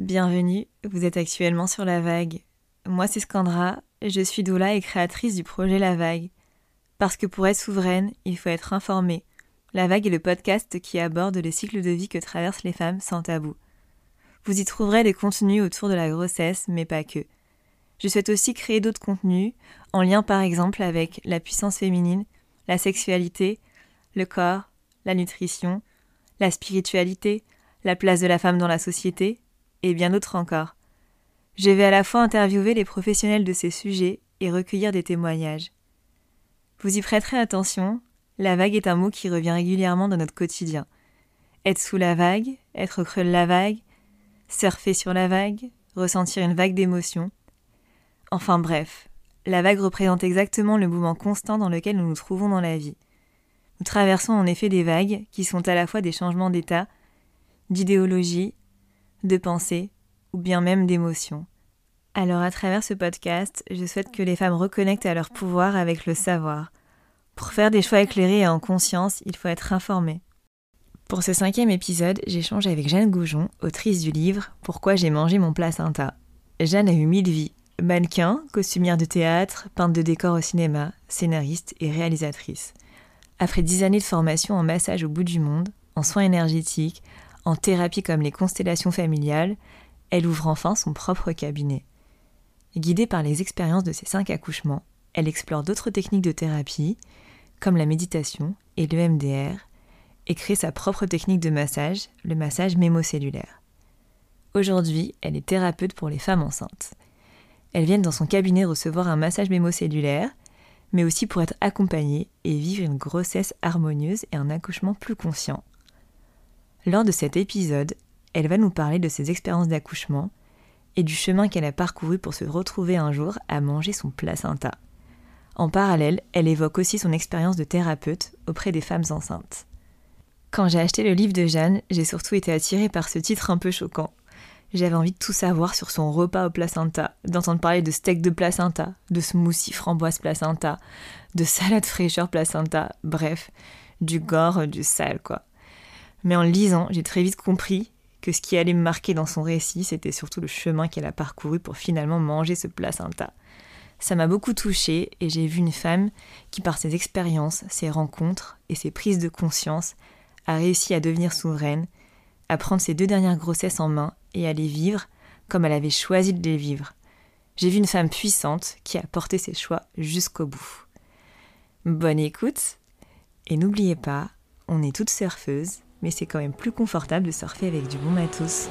Bienvenue, vous êtes actuellement sur La Vague. Moi c'est Scandra, je suis doula et créatrice du projet La Vague. Parce que pour être souveraine, il faut être informée. La Vague est le podcast qui aborde le cycle de vie que traversent les femmes sans tabou. Vous y trouverez des contenus autour de la grossesse, mais pas que. Je souhaite aussi créer d'autres contenus, en lien par exemple avec la puissance féminine, la sexualité, le corps, la nutrition, la spiritualité, la place de la femme dans la société, et bien d'autres encore. Je vais à la fois interviewer les professionnels de ces sujets et recueillir des témoignages. Vous y prêterez attention, la vague est un mot qui revient régulièrement dans notre quotidien. Être sous la vague, être creux de la vague, surfer sur la vague, ressentir une vague d'émotions. Enfin bref, la vague représente exactement le mouvement constant dans lequel nous nous trouvons dans la vie. Nous traversons en effet des vagues qui sont à la fois des changements d'état, d'idéologie, de pensée ou bien même d'émotion. Alors à travers ce podcast, je souhaite que les femmes reconnectent à leur pouvoir avec le savoir. Pour faire des choix éclairés et en conscience, il faut être informé. Pour ce cinquième épisode, j'échange avec Jeanne Goujon, autrice du livre Pourquoi j'ai mangé mon placenta. Jeanne a eu mille vies. Mannequin, costumière de théâtre, peintre de décors au cinéma, scénariste et réalisatrice. Après dix années de formation en massage au bout du monde, en soins énergétiques, en thérapie comme les constellations familiales, elle ouvre enfin son propre cabinet. Guidée par les expériences de ses cinq accouchements, elle explore d'autres techniques de thérapie, comme la méditation et le MDR, et crée sa propre technique de massage, le massage mémocellulaire. Aujourd'hui, elle est thérapeute pour les femmes enceintes. Elles viennent dans son cabinet recevoir un massage mémocellulaire, mais aussi pour être accompagnées et vivre une grossesse harmonieuse et un accouchement plus conscient. Lors de cet épisode, elle va nous parler de ses expériences d'accouchement et du chemin qu'elle a parcouru pour se retrouver un jour à manger son placenta. En parallèle, elle évoque aussi son expérience de thérapeute auprès des femmes enceintes. Quand j'ai acheté le livre de Jeanne, j'ai surtout été attirée par ce titre un peu choquant. J'avais envie de tout savoir sur son repas au placenta, d'entendre parler de steak de placenta, de smoothie framboise placenta, de salade fraîcheur placenta, bref, du gore, du sale quoi. Mais en lisant, j'ai très vite compris que ce qui allait me marquer dans son récit, c'était surtout le chemin qu'elle a parcouru pour finalement manger ce placenta. Ça m'a beaucoup touchée et j'ai vu une femme qui, par ses expériences, ses rencontres et ses prises de conscience, a réussi à devenir souveraine, à prendre ses deux dernières grossesses en main et à les vivre comme elle avait choisi de les vivre. J'ai vu une femme puissante qui a porté ses choix jusqu'au bout. Bonne écoute et n'oubliez pas, on est toutes surfeuses mais c'est quand même plus confortable de surfer avec du bon matos.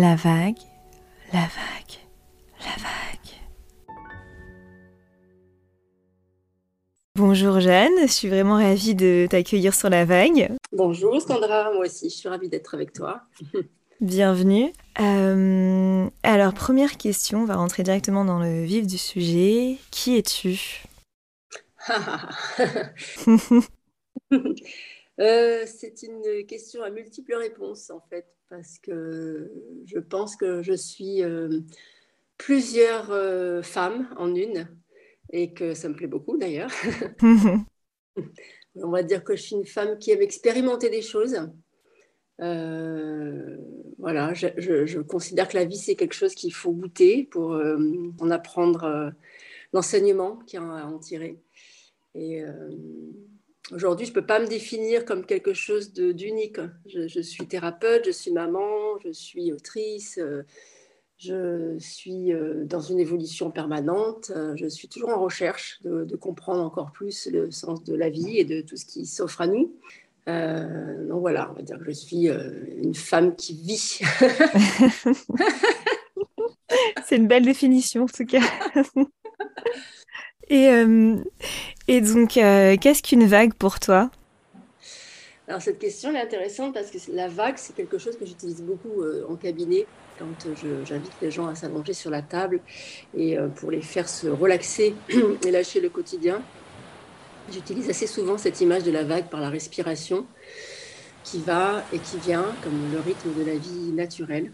La vague, la vague, la vague. Bonjour Jeanne, je suis vraiment ravie de t'accueillir sur la vague. Bonjour Sandra, moi aussi je suis ravie d'être avec toi. Bienvenue. Euh, alors première question, on va rentrer directement dans le vif du sujet. Qui es-tu? euh, C'est une question à multiples réponses en fait parce que je pense que je suis euh, plusieurs euh, femmes en une et que ça me plaît beaucoup d'ailleurs. On va dire que je suis une femme qui aime expérimenter des choses. Voilà, je, considère que la vie, c'est quelque chose qu'il faut goûter pour en apprendre l'enseignement qu'il y a à en tirer. Et aujourd'hui, je ne peux pas me définir comme quelque chose d'unique. Je, suis thérapeute, je suis maman, je suis autrice, euh, je suis euh, dans une évolution permanente, euh, je suis toujours en recherche de, comprendre encore plus le sens de la vie et de tout ce qui s'offre à nous. donc voilà, on va dire que je suis une femme qui vit. C'est une belle définition en tout cas. et, et donc, qu'est-ce qu'une vague pour toi? Alors cette question est intéressante parce que la vague, c'est quelque chose que j'utilise beaucoup en cabinet quand j'invite les gens à s'allonger sur la table et euh, pour les faire se relaxer et lâcher le quotidien. J'utilise assez souvent cette image de la vague par la respiration qui va et qui vient comme le rythme de la vie naturelle.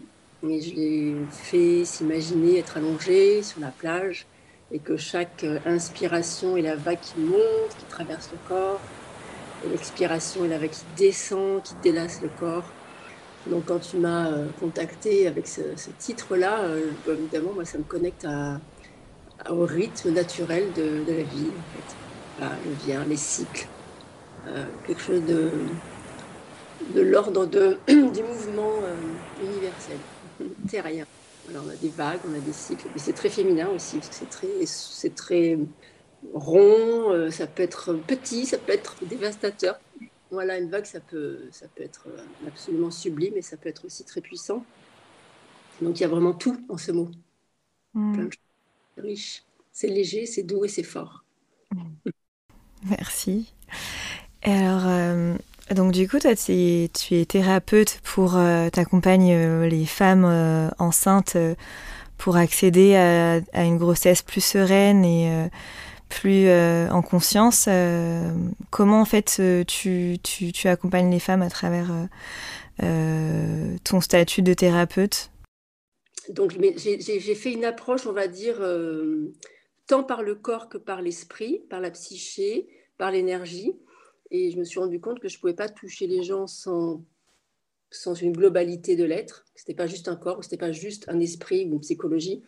Et je les fais s'imaginer être allongés sur la plage et que chaque euh, inspiration est la vague qui monte, qui traverse le corps, et l'expiration est la vague qui descend, qui délace le corps. Donc quand tu m'as euh, contacté avec ce, titre-là, euh, bah, évidemment, moi, ça me connecte au rythme naturel de, la vie, en fait. le vient, les cycles, quelque chose de, de l'ordre du mouvement universel, terrien. Alors on a des vagues, on a des cycles, mais c'est très féminin aussi, parce que c'est très, c'est très rond, ça peut être petit, ça peut être dévastateur. Voilà, une vague, ça peut, ça peut être euh, absolument sublime et ça peut être aussi très puissant. Donc il y a vraiment tout en ce mot. Mm. riche. C'est léger, c'est doux et c'est fort. Merci. Et alors, euh, donc du coup, toi, tu es, thérapeute pour euh, t'accompagner les femmes enceintes pour accéder à, à, une grossesse plus sereine et plus euh, en conscience. Euh, comment en fait euh, tu, tu, tu, accompagnes les femmes à travers ton statut de thérapeute? Donc j'ai fait une approche, on va dire, tant par le corps que par l'esprit, par la psyché, par l'énergie. Et je me suis rendu compte que je ne pouvais pas toucher les gens sans, sans une globalité de l'être. Ce n'était pas juste un corps, ce n'était pas juste un esprit ou une psychologie.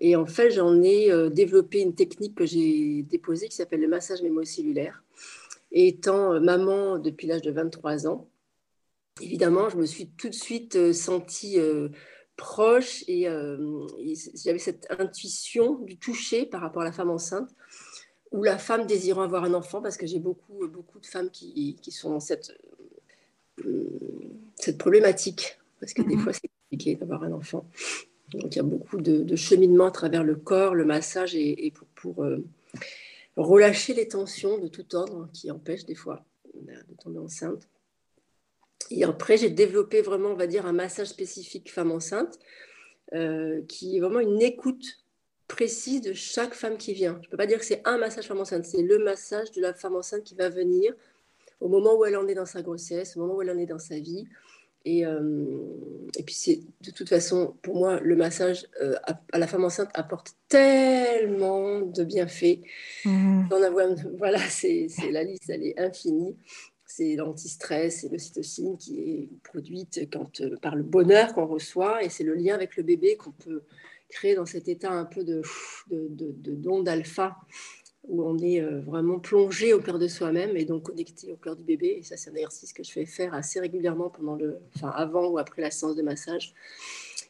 Et en fait, j'en ai euh, développé une technique que j'ai déposée qui s'appelle le massage mémocellulaire. Et étant euh, maman depuis l'âge de 23 ans, évidemment, je me suis tout de suite euh, sentie proche et, j'avais cette intuition du toucher par rapport à la femme enceinte ou la femme désirant avoir un enfant parce que j'ai beaucoup, beaucoup de femmes qui, qui sont dans cette, cette problématique parce que des mhm. fois c'est compliqué d'avoir un enfant. Donc il y a beaucoup de, cheminement à travers le corps, le massage et, pour, euh, relâcher les tensions de tout ordre qui empêchent des fois de tomber enceinte. Et après, j'ai développé vraiment, on va dire, un massage spécifique femme enceinte euh, qui est vraiment une écoute précise de chaque femme qui vient. Je ne peux pas dire que c'est un massage femme enceinte, c'est le massage de la femme enceinte qui va venir au moment où elle en est dans sa grossesse, au moment où elle en est dans sa vie, et, euh, et puis, c'est de toute façon, pour moi, le massage euh, à, la femme enceinte apporte tellement de bienfaits. Mmh. voilà, c'est, la liste, elle est infinie. C'est l'antistress, c'est l'ocytocine qui est produite quand, euh, par le bonheur qu'on reçoit, et c'est le lien avec le bébé qu'on peut créer dans cet état un peu de, de, de, alpha où on est euh, vraiment plongé au cœur de soi-même et donc connecté au cœur du bébé. Et ça, c'est un exercice que je fais faire assez régulièrement pendant le, enfin, avant ou après la séance de massage.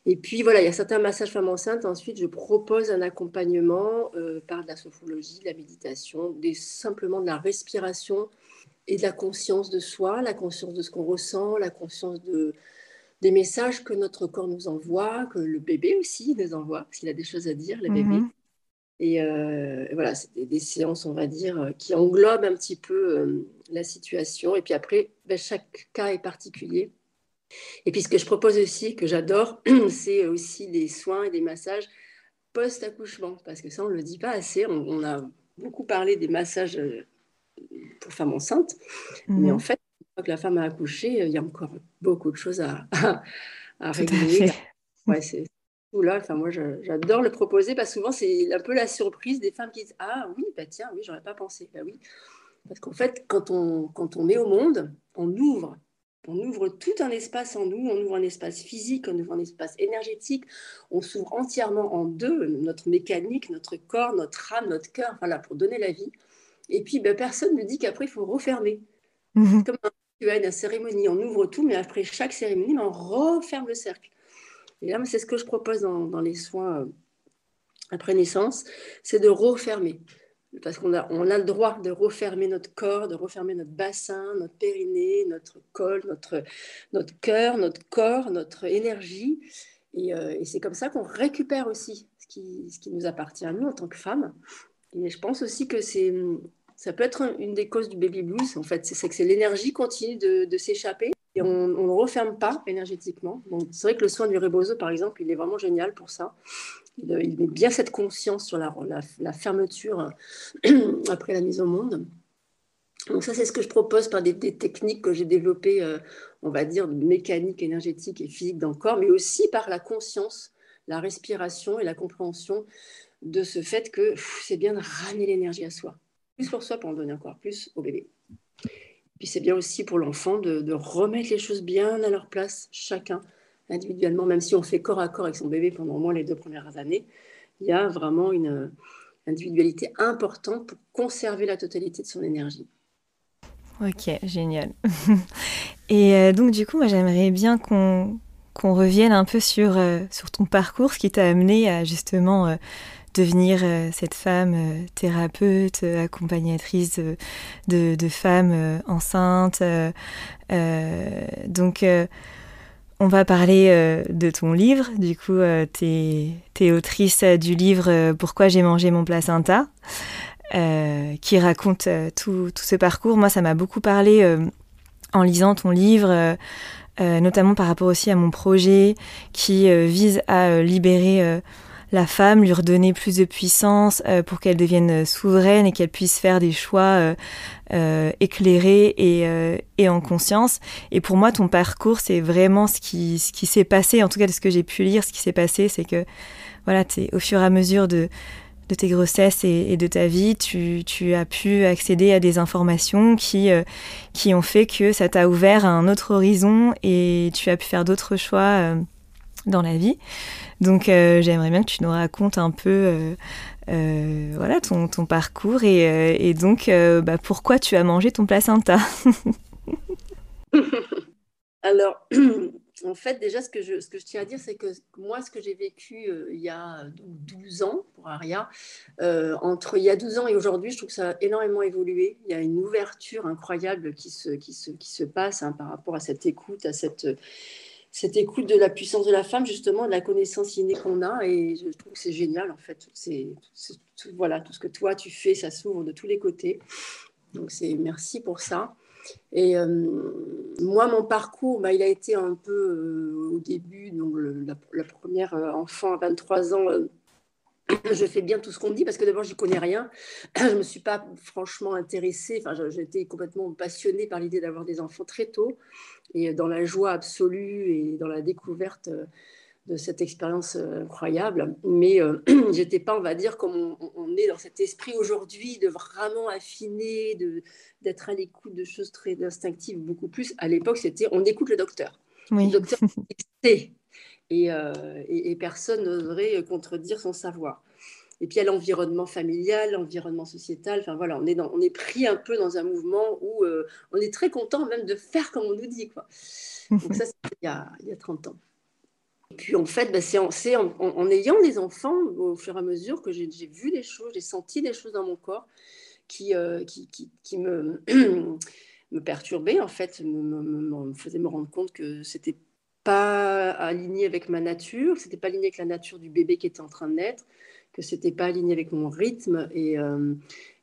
Et puis voilà, il y a certains massages femmes enceintes. Ensuite, je propose un accompagnement euh, par de la sophologie, de la méditation, simplement de la respiration et de la conscience de soi, la conscience de ce qu'on ressent, la conscience de, des messages que notre corps nous envoie, que le bébé aussi nous envoie, parce qu'il a des choses à dire, le bébé. Mhm. Et euh, voilà, c'est des, séances, on va dire, euh, qui englobent un petit peu euh, la situation. Et puis après, ben, chaque cas est particulier. Et puis ce que je propose aussi, que j'adore, c'est aussi des soins et des massages post-accouchement. Parce que ça, on ne le dit pas assez. On, a beaucoup parlé des massages pour femmes enceintes. Mais en mhm. fait, que la femme a accouché, il y a encore beaucoup de choses à, à, régler. Ouais, c'est là, enfin moi j'adore le proposer parce que souvent c'est un peu la surprise des femmes qui disent ah oui bah tiens oui j'aurais pas pensé bah oui parce qu'en fait quand on quand on met au monde on ouvre on ouvre tout un espace en nous, on ouvre un espace physique, on ouvre un espace énergétique, on s'ouvre entièrement en deux, notre mécanique, notre corps, notre âme, notre cœur, voilà, pour donner la vie. Et puis, ben, personne ne dit qu'après, il faut refermer. Mhm. Comme un tu as une cérémonie, on ouvre tout, mais après chaque cérémonie, on referme le cercle. Et là, c'est ce que je propose dans, les soins euh, après naissance, c'est de refermer. Parce qu'on a, le droit de refermer notre corps, de refermer notre bassin, notre périnée, notre col, notre, cœur, notre corps, notre énergie. Et, euh, c'est comme ça qu'on récupère aussi ce qui, ce qui nous appartient à nous en tant que femmes. Et je pense aussi que c'est ça peut être une des causes du baby blues, en fait. C'est que l'énergie continue de, s'échapper et on ne referme pas énergétiquement. c'est vrai que le soin du rebozo, par exemple, il est vraiment génial pour ça. Il, met bien cette conscience sur la, fermeture après la mise au monde. Donc ça, c'est ce que je propose par des, techniques que j'ai développées, euh, on va dire, mécanique, énergétique et physique dans le corps, mais aussi par la conscience, la respiration et la compréhension de ce fait que c'est bien de ramener l'énergie à soi plus pour soi pour en donner encore plus au bébé. Puis c'est bien aussi pour l'enfant de, remettre les choses bien à leur place, chacun individuellement, même si on fait corps à corps avec son bébé pendant au moins les deux premières années, il y a vraiment une individualité importante pour conserver la totalité de son énergie. Ok, génial. Et euh, donc du coup, moi j'aimerais bien qu'on revienne un peu sur, euh, sur ton parcours, ce qui t'a amené à justement euh, devenir euh, cette femme euh, thérapeute, euh, accompagnatrice de, femmes enceintes. donc, on va parler de ton livre. Du coup, tu es, autrice du livre Pourquoi j'ai mangé mon placenta, qui raconte tout, tout, ce parcours. Moi, ça m'a beaucoup parlé en lisant ton livre. notamment par rapport aussi à mon projet qui vise à libérer la femme, lui redonner plus de puissance euh, pour qu'elle devienne euh, souveraine et qu'elle puisse faire des choix euh, éclairés et, en conscience. Et pour moi, ton parcours, c'est vraiment ce qui, s'est passé, en tout cas de ce que j'ai pu lire, ce qui s'est passé, c'est que voilà, au fur et à mesure de, tes grossesses et, de ta vie, tu, tu, as pu accéder à des informations qui, qui ont fait que ça t'a ouvert à un autre horizon et tu as pu faire d'autres choix dans la vie. Donc euh, j'aimerais bien que tu nous racontes un peu euh, euh, voilà, ton, parcours et, donc bah, pourquoi tu as mangé ton placenta. Alors, en fait, déjà, ce que je, ce que je tiens à dire, c'est que moi, ce que j'ai vécu il y a 12 ans pour Aria, entre il y a 12 ans et aujourd'hui, je trouve que ça a énormément évolué. Il y a une ouverture incroyable qui se, qui se, qui se passe hein, par rapport à cette écoute, à cette cette écoute de la puissance de la femme, justement, de la connaissance innée qu'on a. Et je trouve que c'est génial, en fait. C'est, tout, voilà, tout ce que toi, tu fais, ça s'ouvre de tous les côtés. Donc, c'est merci pour ça. Et euh, moi, mon parcours, bah, il a été un peu euh, au début, donc la, première euh, enfant à 23 ans, je fais bien tout ce qu'on me dit parce que d'abord, j'y connais rien. Je ne me suis pas franchement intéressée. Enfin, j'étais complètement passionnée par l'idée d'avoir des enfants très tôt et dans la joie absolue et dans la découverte euh, de cette expérience euh, incroyable. Mais euh, j'étais pas, on va dire, comme on, est dans cet esprit aujourd'hui, de vraiment affiner, d'être à l'écoute de choses très instinctives beaucoup plus. À l'époque, c'était on écoute le docteur. Le docteur euh, et, personne n'oserait contredire son savoir. Et puis il y a l'environnement familial, l'environnement sociétal. Enfin voilà, on est, on est pris un peu dans un mouvement où euh, on est très content même de faire comme on nous dit. Quoi. Donc ça, c'était il, il, y a 30 ans. Et puis en fait, bah, c'est en, en, ayant des enfants, au fur et à mesure que j'ai vu des choses, j'ai senti des choses dans mon corps qui, euh, qui, me, me perturbaient, en fait, me, me, me faisaient me rendre compte que c'était pas aligné avec ma nature, c'était pas aligné avec la nature du bébé qui était en train de naître, que c'était pas aligné avec mon rythme. Et, euh,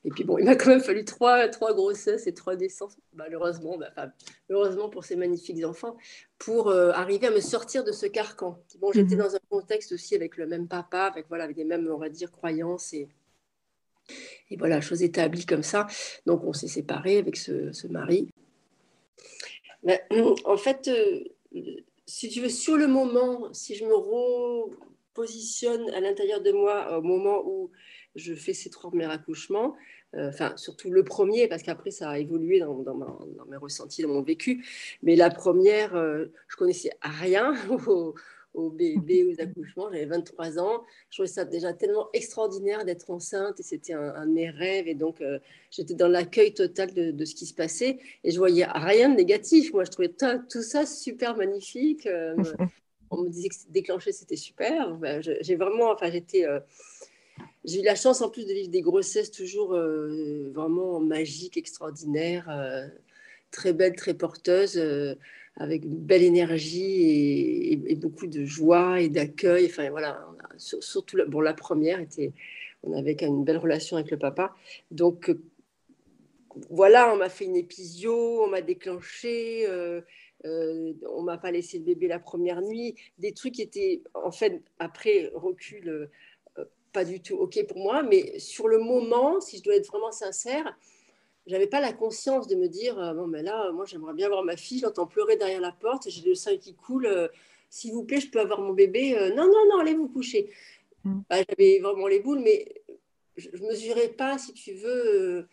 et puis bon, il m'a quand même fallu trois, trois grossesses et trois naissances, malheureusement, bah, heureusement pour ces magnifiques enfants, pour euh, arriver à me sortir de ce carcan. Bon, j'étais mhm. dans un contexte aussi avec le même papa, avec, voilà, avec les mêmes, on va dire, croyances et, et voilà, chose établie comme ça. Donc on s'est séparés avec ce, ce mari. Mais, en fait, euh, si tu veux, sur le moment, si je me repositionne à l'intérieur de moi au moment où je fais ces trois premiers accouchements, euh, enfin surtout le premier, parce qu'après ça a évolué dans, mes ressentis, dans mon vécu, mais la première, euh, je connaissais rien bébé, aux accouchements. J'avais 23 ans. Je trouvais ça déjà tellement extraordinaire d'être enceinte et c'était un, de mes rêves. Et donc, euh, j'étais dans l'accueil total de, ce qui se passait et je voyais rien de négatif. Moi, je trouvais tout ça super magnifique. Euh, on me disait que déclencher, c'était super. Ben, j'ai vraiment, enfin, j'étais. Euh, j'ai eu la chance en plus de vivre des grossesses toujours vraiment magiques, extraordinaires, très belles, très porteuses avec une belle énergie et, beaucoup de joie et d'accueil. Enfin voilà, surtout bon, la première était, on avait une belle relation avec le papa. Donc euh, voilà, on m'a fait une épisio, on m'a déclenché, euh, euh, on m'a pas laissé le bébé la première nuit, des trucs qui étaient en fait après recul pas du tout ok pour moi, mais sur le moment, si je dois être vraiment sincère, j'avais pas la conscience de me dire euh, bon mais là moi j'aimerais bien voir ma fille j'entends pleurer derrière la porte j'ai le sein qui coule euh, s'il vous plaît je peux avoir mon bébé euh, non non non allez vous coucher mm. bah, j'avais vraiment les boules mais je, ne mesurais pas si tu veux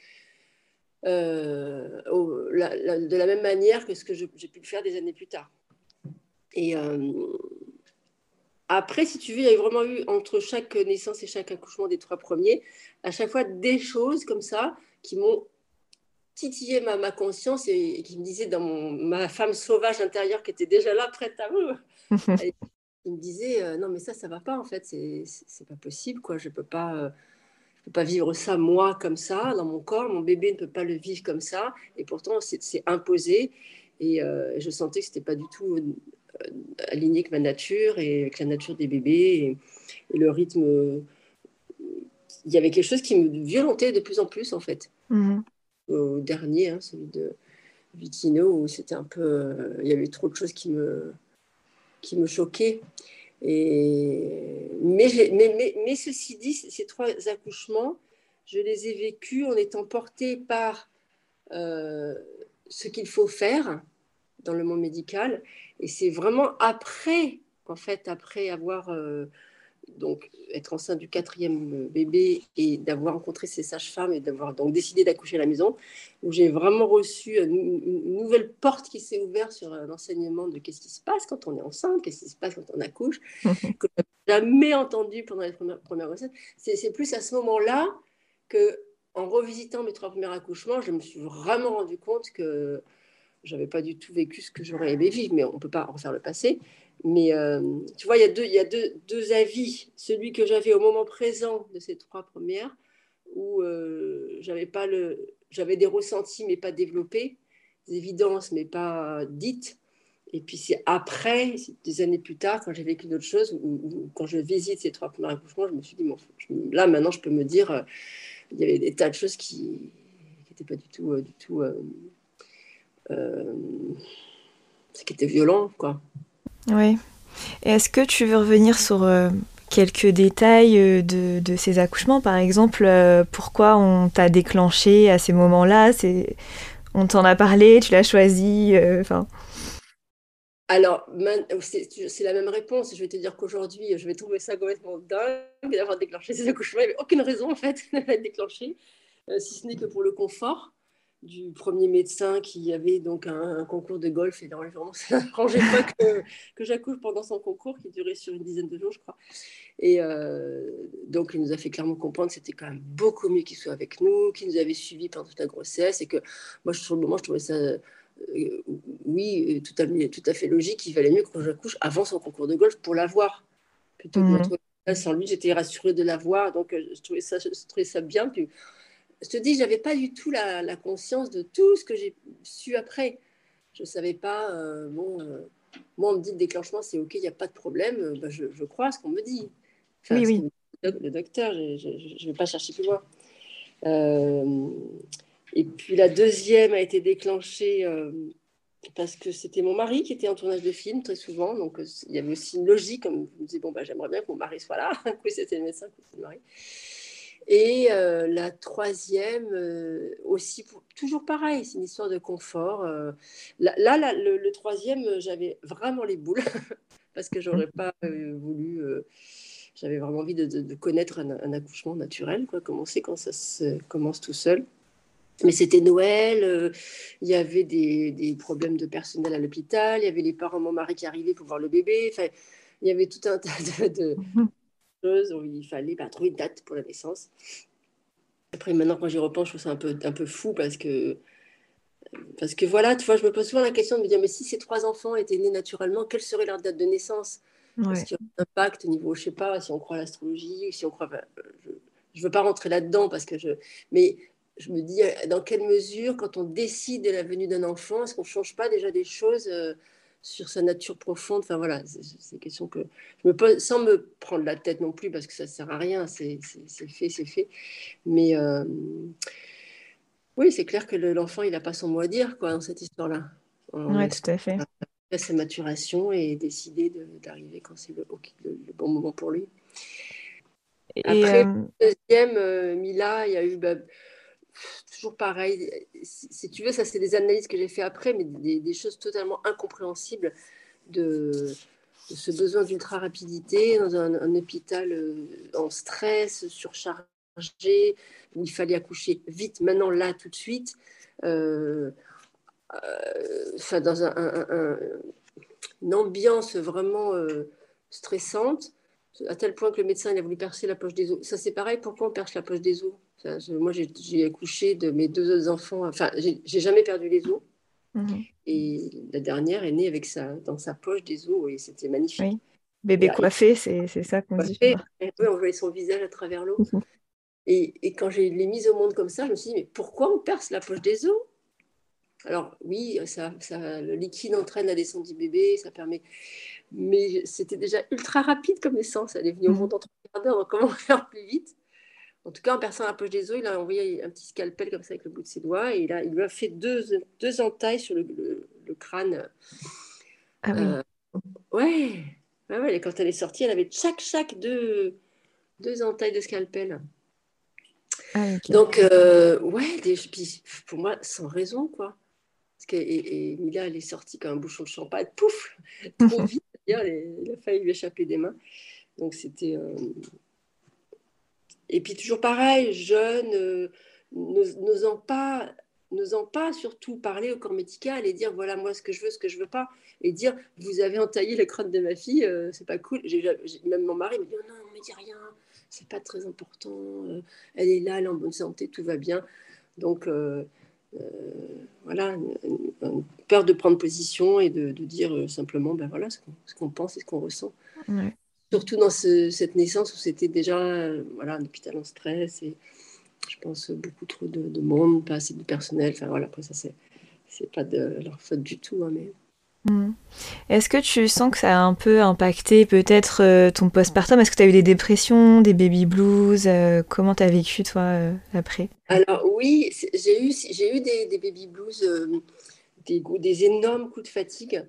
de la même manière que ce que j'ai pu le faire des années plus tard et après, si tu veux, il y a vraiment eu entre chaque naissance et chaque accouchement des trois premiers, à chaque fois des choses comme ça qui m'ont titillait ma, ma conscience et, qui me disait dans mon, ma femme sauvage intérieure qui était déjà là, prête à me. il me disait euh, non mais ça ça va pas en fait c'est c'est pas possible quoi. Je peux pas euh, je peux pas vivre ça moi comme ça dans mon corps. Mon bébé ne peut pas le vivre comme ça. Et pourtant c'est imposé. Et euh, je sentais que c'était pas du tout aligné avec ma nature et avec la nature des bébés. Et, le rythme il y avait quelque chose qui me violentait de plus en plus en fait. Mm-hmm au dernier, hein, celui de Vitino, où c'était un peu. Euh, il y avait trop de choses qui me, qui me choquaient. Et, mais, mais, mais, ceci dit, ces trois accouchements, je les ai vécus en étant portée par euh, ce qu'il faut faire dans le monde médical. Et c'est vraiment après, en fait, après avoir euh, donc être enceinte du quatrième bébé et d'avoir rencontré ces sages-femmes et d'avoir donc décidé d'accoucher à la maison, où j'ai vraiment reçu une, nouvelle porte qui s'est ouverte sur l'enseignement de qu'est-ce qui se passe quand on est enceinte, qu'est-ce qui se passe quand on accouche, que je jamais entendu pendant les premières, premières recettes. C'est plus à ce moment-là que, en revisitant mes trois premiers accouchements, je me suis vraiment rendu compte que j'avais pas du tout vécu ce que j'aurais aimé vivre, mais on ne peut pas refaire le passé. Mais euh, tu vois, il y a, deux, y a deux, deux avis. Celui que j'avais au moment présent de ces trois premières, où euh, j'avais pas le, j'avais des ressentis mais pas développés, des évidences mais pas dites. Et puis c'est après, des années plus tard, quand j'ai vécu d'autres choses, ou, quand je visite ces trois premiers accouchements, je me suis dit, bon, là maintenant je peux me dire, euh, il y avait des tas de choses qui n'étaient pas du tout, du tout, ce qui était violent, quoi. Oui. Est-ce que tu veux revenir sur euh, quelques détails euh, de, ces accouchements? Par exemple, euh, pourquoi on t'a déclenché à ces moments-là? On t'en a parlé, tu l'as choisi enfin... Alors, c'est la même réponse. Je vais te dire qu'aujourd'hui, je vais trouver ça complètement dingue d'avoir déclenché ces accouchements. Il n'y avait aucune raison, en fait, d'être déclenché, si ce n'est que pour le confort du premier médecin qui avait donc un, concours de golf. Et vraiment ça n'arrangeait pas que, que j'accouche pendant son concours qui durait sur une dizaine de jours je crois. Et euh, donc il nous a fait clairement comprendre que c'était quand même beaucoup mieux qu'il soit avec nous qu'il nous avait suivis pendant toute la grossesse et que moi sur le moment je trouvais ça euh, oui tout à, tout à fait logique il valait mieux que j'accouche avant son concours de golf pour l'avoir plutôt que mmh. sans lui. J'étais rassurée de l'avoir. Donc euh, je trouvais ça, je trouvais ça bien. Puis je te dis, j'avais pas du tout la, conscience de tout ce que j'ai su après. Je savais pas, euh, bon, euh, moi on me dit le déclenchement, c'est ok, il n'y a pas de problème, euh, bah, je, crois ce qu'on me dit. oui, oui. Le docteur, je ne vais pas chercher plus loin. et puis la deuxième a été déclenchée parce que c'était mon mari qui était en tournage de film très souvent, donc il y avait aussi une logique, comme je me disais, bon, bah, j'aimerais bien que mon mari soit là, un coup c'était le médecin, un coup c'était le mari. Et euh, la troisième, euh, aussi, toujours pareil, c'est une histoire de confort. Euh. là, le, troisième, j'avais vraiment les boules parce que j'aurais mmh. pas voulu. j'avais vraiment envie de, connaître un, accouchement naturel, quoi, comment c'est quand ça se commence tout seul. Mais c'était Noël, il y avait des, des, problèmes de personnel à l'hôpital, il y avait les parents de mon mari qui arrivaient pour voir le bébé. Enfin, il y avait tout un tas de, mhm. Où il fallait bah, trouver une date pour la naissance. Après, maintenant, quand j'y repense, je trouve ça un peu, un peu fou parce que, parce que voilà, tu vois, je me pose souvent la question de me dire, mais si ces trois enfants étaient nés naturellement, quelle serait leur date de naissance? Parce qu'il y a un impact au niveau, je sais pas, si on croit à l'astrologie, si on croit. je ne veux pas rentrer là-dedans parce que je. Mais je me dis, dans quelle mesure, quand on décide de la venue d'un enfant, est-ce qu'on ne change pas déjà des choses euh, sur sa nature profonde Enfin voilà, c'est une question que je me pose sans me prendre la tête non plus parce que ça ne sert à rien, c'est fait, c'est fait. Mais euh, oui, c'est clair que l'enfant, il n'a pas son mot à dire quoi, dans cette histoire-là. Oui, tout à fait. Sa maturation et décider d'arriver quand c'est le, bon moment pour lui. Et Après, euh... deuxième, euh, Mila, il y a eu bah, toujours pareil. Si, tu veux, ça, c'est des analyses que j'ai fait après, mais des, choses totalement incompréhensibles de, ce besoin d'ultra rapidité dans un, hôpital euh, en stress, surchargé, où il fallait accoucher vite, maintenant, là, tout de suite. Euh, euh, dans une ambiance vraiment stressante, à tel point que le médecin il a voulu percer la poche des os. Ça, c'est pareil, pourquoi on perce la poche des os? Moi, j'ai accouché de mes deux autres enfants. Enfin, j'ai jamais perdu les os. Mhm. Et la dernière est née avec ça dans sa poche des os et c'était magnifique. Oui. Bébé coiffé, c'est ça qu'on dit. Oui, on voyait son visage à travers l'eau. Mhm. et, et, quand j'ai l'ai mise au monde comme ça, je me suis dit, mais pourquoi on perce la poche des os? Alors oui, ça, ça, le liquide entraîne la descente du bébé, ça permet... Mais c'était déjà ultra rapide comme naissance. Elle est venue au mhm. monde en trois quarts d'heure, comment faire plus vite en tout cas, en perçant la poche des os, il a envoyé un petit scalpel comme ça avec le bout de ses doigts et il, a, il lui a fait deux, deux entailles sur le, le, crâne. Ah oui. Euh, ouais. ouais. Et quand elle est sortie, elle avait chaque, chaque deux, deux entailles de scalpel. Ah, Donc, euh, ouais, des, pour moi, sans raison, quoi. Parce que, et, Mila, elle est sortie comme un bouchon de champagne, pouf, trop vite. il a failli lui échapper des mains. Donc, c'était. Euh, et puis toujours pareil, jeune, euh, n'osant pas, n'osant pas surtout parler au corps médical et dire voilà moi ce que je veux, ce que je veux pas, et dire vous avez entaillé le crâne de ma fille, euh, c'est pas cool. même mon mari me dit oh non, on me dit rien, c'est pas très important, euh, elle est là, elle est en bonne santé, tout va bien. Donc voilà, une, peur de prendre position et de, dire simplement ben voilà ce qu'on pense et ce qu'on ressent. Surtout dans cette naissance où c'était déjà euh, voilà, un hôpital en stress et je pense beaucoup trop de, monde, pas assez de personnel. Enfin voilà, après ça, c'est, c'est pas de leur faute du tout. Hein, mais... Hmm. Est-ce que tu sens que ça a un peu impacté peut-être euh, ton postpartum? Est-ce que tu as eu des dépressions, des baby blues? Euh, Comment tu as vécu toi après? Alors oui, j'ai eu, j'ai eu des, des baby blues, des, des énormes coups de fatigue.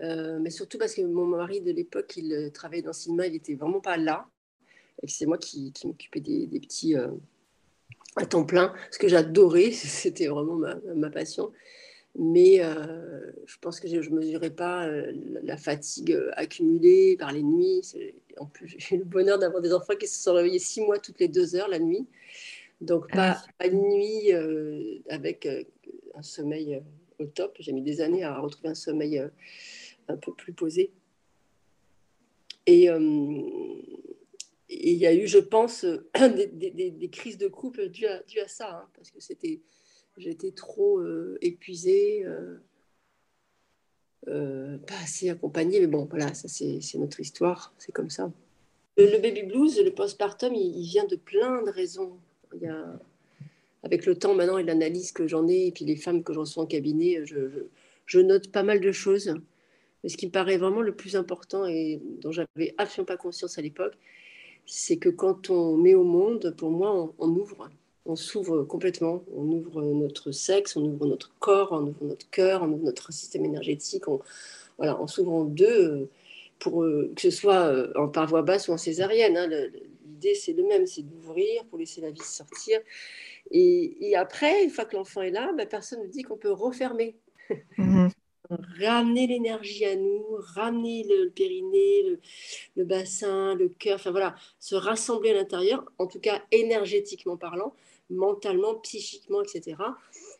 Euh, mais surtout parce que mon mari de l'époque, il euh, travaillait dans le cinéma, il n'était vraiment pas là. Et c'est moi qui, m'occupais des, petits euh, à temps plein, ce que j'adorais, c'était vraiment ma, passion. Mais je pense que je ne mesurais pas la fatigue accumulée par les nuits. En plus, j'ai eu le bonheur d'avoir des enfants qui se sont réveillés six mois toutes les deux heures la nuit. Donc, pas, ah une nuit avec un sommeil au top. J'ai mis des années à retrouver un sommeil un peu plus posé. Et euh, il y a eu, je pense, des, crises de couple dues à, à ça, hein, parce que c'était, j'étais trop euh, épuisée, euh, pas assez accompagnée, mais bon, voilà, ça c'est, notre histoire, c'est comme ça. Le, baby blues, le postpartum, il, il, vient de plein de raisons. Il y a, avec le temps maintenant et l'analyse que j'en ai, et puis les femmes que je reçois en cabinet, je, je note pas mal de choses. Mais ce qui me paraît vraiment le plus important et dont j'avais absolument pas conscience à l'époque, c'est que quand on met au monde, pour moi, on, ouvre, on s'ouvre complètement. On ouvre notre sexe, on ouvre notre corps, on ouvre notre cœur, on ouvre notre système énergétique. On, voilà, on s'ouvre en deux, euh, pour euh, que ce soit euh, en par voie basse ou en césarienne. Hein. L'idée, c'est le même, c'est d'ouvrir pour laisser la vie sortir. Et, après, une fois que l'enfant est là, ben, personne ne dit qu'on peut refermer. Mmh ramener l'énergie à nous, ramener le, périnée, le, bassin, le cœur, enfin voilà, se rassembler à l'intérieur, en tout cas énergétiquement parlant, mentalement, psychiquement, etc.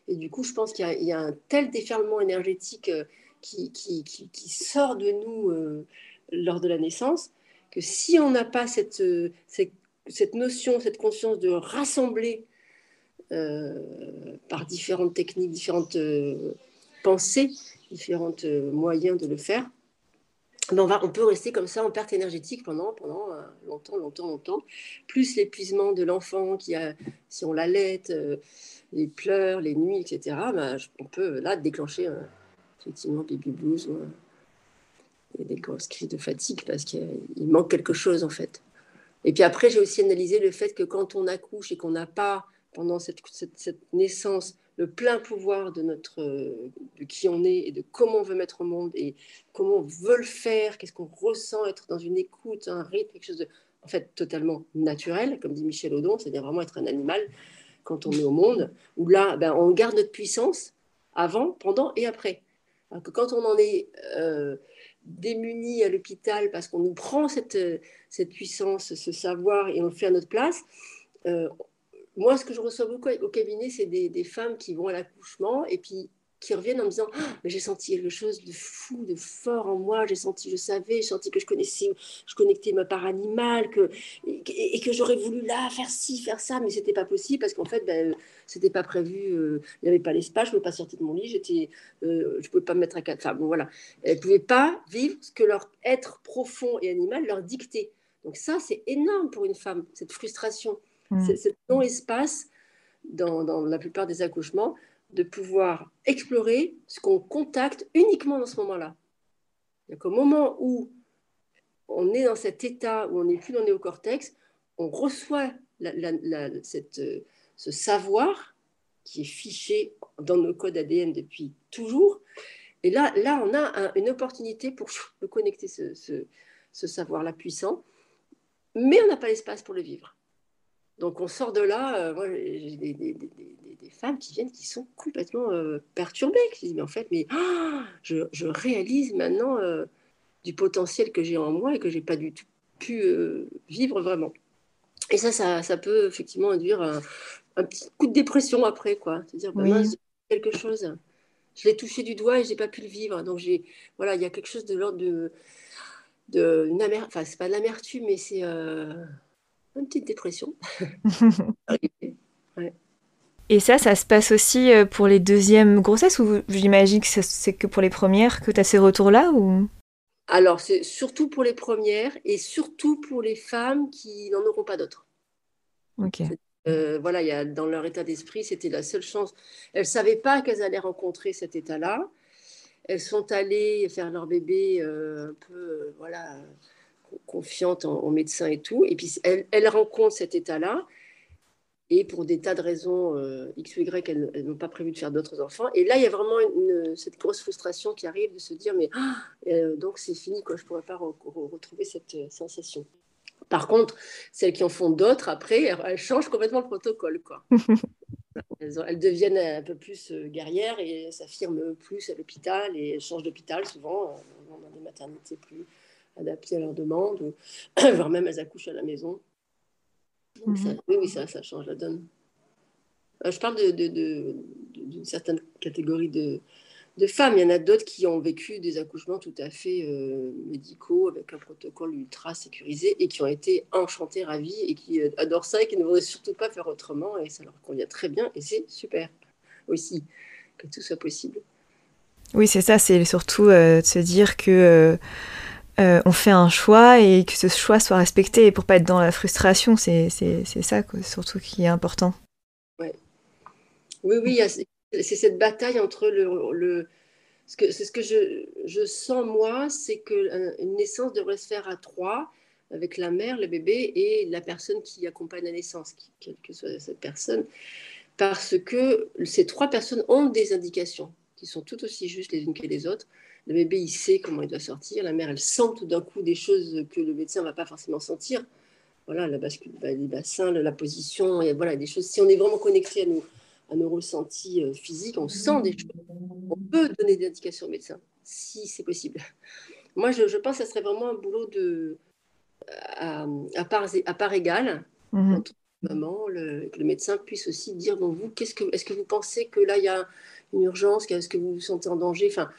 Et du coup, je pense qu'il y, a un tel déferlement énergétique euh, qui, qui, qui, sort de nous euh, lors de la naissance que si on n'a pas cette, cette, notion, cette conscience de rassembler euh, par différentes techniques, différentes euh, pensées, différents euh, moyens de le faire, ben on, va, on peut rester comme ça en perte énergétique pendant, pendant longtemps, longtemps, longtemps. Plus l'épuisement de l'enfant qui a, si on l'allait, les pleurs, les nuits, etc. Ben, on peut là déclencher effectivement baby blues il des grosses crises de fatigue parce qu'il manque quelque chose en fait. Et puis après, j'ai aussi analysé le fait que quand on accouche et qu'on n'a pas, pendant cette, cette, naissance, le plein pouvoir de, notre, de qui on est et de comment on veut mettre au monde et comment on veut le faire, qu'est-ce qu'on ressent, être dans une écoute, un rythme, quelque chose de en fait totalement naturel, comme dit Michel Audon, c'est-à-dire vraiment être un animal quand on est au monde, où là, ben, on garde notre puissance avant, pendant et après. Que quand on en est... Euh, démunis à l'hôpital parce qu'on nous prend cette, cette puissance, ce savoir et on le fait à notre place. Euh, moi, ce que je reçois beaucoup au cabinet, c'est des, des, femmes qui vont à l'accouchement et puis qui reviennent en me disant ah, mais j'ai senti quelque chose de fou, de fort en moi, j'ai senti, je savais, j'ai senti que je connaissais, je connectais ma part animale, que, et, que j'aurais voulu là faire ci, faire ça, mais c'était pas possible parce qu'en fait, ben, c'était pas prévu, euh, il n'y avait pas l'espace, je ne pouvais pas sortir de mon lit, j'étais, euh, je ne pouvais pas me mettre à quatre. Enfin bon, voilà. Elles ne pouvaient pas vivre ce que leur être profond et animal leur dictait. Donc ça, c'est énorme pour une femme, cette frustration, mmh. ce non-espace dans, dans la plupart des accouchements de pouvoir explorer ce qu'on contacte uniquement dans ce moment-là. Au moment où on est dans cet état où on n'est plus dans le néocortex, on reçoit cette, ce savoir qui est fiché dans nos codes ADN depuis toujours. Et là, là on a une opportunité pour connecter, ce, ce savoir-là puissant, mais on n'a pas l'espace pour le vivre. Donc on sort de là, euh, moi j'ai des, femmes qui viennent qui sont complètement euh, perturbées, qui disent mais en fait, mais ah, je, réalise maintenant euh, du potentiel que j'ai en moi et que j'ai pas du tout pu vivre vraiment. Et ça, ça, peut effectivement induire un, petit coup de dépression après, quoi. C'est-à-dire, bah, quelque chose, je l'ai touché du doigt et j'ai pas pu le vivre. Donc j'ai, voilà, il y a quelque chose de l'ordre de, de une amer... enfin c'est pas de l'amertume, mais c'est une petite dépression. Et ça, ça se passe aussi euh, pour les deuxièmes grossesses ou j'imagine que c'est que pour les premières que tu as ces retours-là ou... Alors, c'est surtout pour les premières et surtout pour les femmes qui n'en auront pas d'autres. Ok. Euh, voilà, y a, dans leur état d'esprit, c'était la seule chance. Elles ne savaient pas qu'elles allaient rencontrer cet état-là. Elles sont allées faire leur bébé euh, un peu, voilà, confiante en, médecins et tout. Et puis, elle, elle rencontre cet état-là. Et pour des tas de raisons euh, X ou Y, elles, n'ont pas prévu de faire d'autres enfants. Et là, il y a vraiment une, cette grosse frustration qui arrive de se dire, mais ah, euh, donc c'est fini, quoi, je ne pourrais pas retrouver cette euh, sensation. Par contre, celles qui en font d'autres, après, elles, changent complètement le protocole. Quoi. elles, elles, deviennent un peu plus guerrières et s'affirment plus à l'hôpital et elles changent d'hôpital souvent dans des maternités plus, adaptées à leurs demandes, voire même elles accouchent à la maison. Mhm. oui, oui, ça, ça change la donne. Euh, je parle d'une de, de, certaine catégorie de, de, femmes. Il y en a d'autres qui ont vécu des accouchements tout à fait euh, médicaux, avec un protocole ultra sécurisé, et qui ont été enchantées, ravies, et qui euh, adorent ça, et qui ne voudraient surtout pas faire autrement, et ça leur convient très bien, et c'est super aussi que tout soit possible. Oui, c'est ça, c'est surtout de se dire que euh, on fait un choix et que ce choix soit respecté. Et pour pas être dans la frustration, c'est ça surtout qui est important. Oui, oui, c'est cette bataille entre le. ce que, ce que je, je, sens, moi, c'est qu'une naissance devrait se faire à trois, avec la mère, le bébé et la personne qui accompagne la naissance, quelle que soit cette personne, parce que ces trois personnes ont des indications qui sont tout aussi justes les unes que les autres. Le bébé, il sait comment il doit sortir. La mère, elle sent tout d'un coup des choses que le médecin ne va pas forcément sentir. Voilà, la bascule, bah, les bassins, la position, et voilà, des choses. Si on est vraiment connecté à nos, à nos ressentis euh, physiques, on sent des choses. On peut donner des indications au médecin, si c'est possible. Moi, je, pense que ce serait vraiment un boulot de, à, à, part, à part égale, mm entre maman, le, que le médecin puisse aussi dire, bon, vous, qu'est-ce que, est-ce que vous pensez que là, il y a une urgence, est-ce que vous vous sentez en danger? Enfin,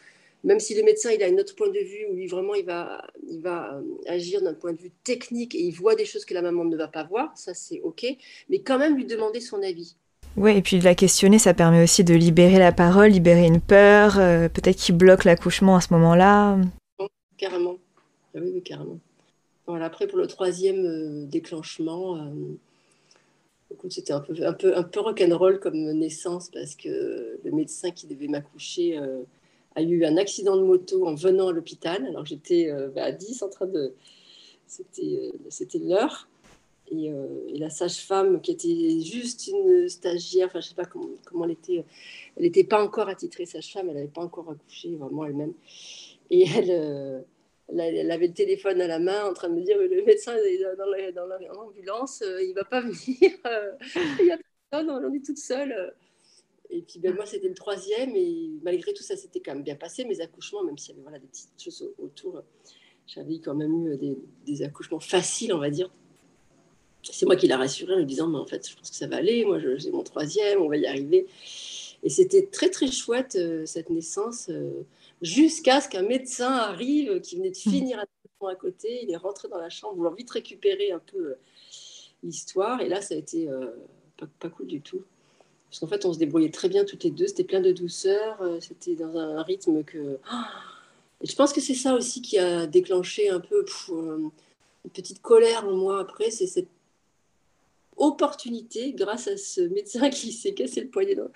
même si le médecin il a un autre point de vue où lui vraiment il va, il va agir d'un point de vue technique et il voit des choses que la maman ne va pas voir, ça c'est ok, mais quand même lui demander son avis. Oui, et puis de la questionner, ça permet aussi de libérer la parole, libérer une peur, peut-être qu'il bloque l'accouchement à ce moment-là. Carrément, ah oui, oui, carrément. Voilà, après, pour le troisième euh, déclenchement, euh, c'était un peu, un, peu, un peu rock'n'roll comme naissance parce que le médecin qui devait m'accoucher euh, a eu un accident de moto en venant à l'hôpital. Alors j'étais bah, à 10 en train de. C'était l'heure. Et, la sage-femme, qui était juste une stagiaire, enfin je ne sais pas comment, elle était, elle n'était pas encore attitrée sage-femme, elle n'avait pas encore accouché vraiment elle-même. Et elle avait le téléphone à la main en train de me dire le médecin est dans l'ambulance, euh, il ne va pas venir, euh, il y a personne, on est toute seule. Et puis ben, moi, c'était le troisième, et malgré tout ça, c'était quand même bien passé, mes accouchements, même s'il y avait voilà, des petites choses autour. J'avais quand même eu des, des, accouchements faciles, on va dire. C'est moi qui l'ai rassuré en lui disant, mais en fait, je pense que ça va aller, moi j'ai mon troisième, on va y arriver. Et c'était très, très chouette, euh, cette naissance jusqu'à ce qu'un médecin arrive qui venait de hmm. finir un à côté. Il est rentré dans la chambre, voulant vite récupérer un peu euh, l'histoire. Et là, ça a été euh, pas, cool du tout. Parce qu'en fait, on se débrouillait très bien toutes les deux. C'était plein de douceur. Euh, c'était dans un rythme que. Et je pense que c'est ça aussi qui a déclenché un peu une petite colère en moi après. C'est cette opportunité grâce à ce médecin qui s'est cassé le poignet dans,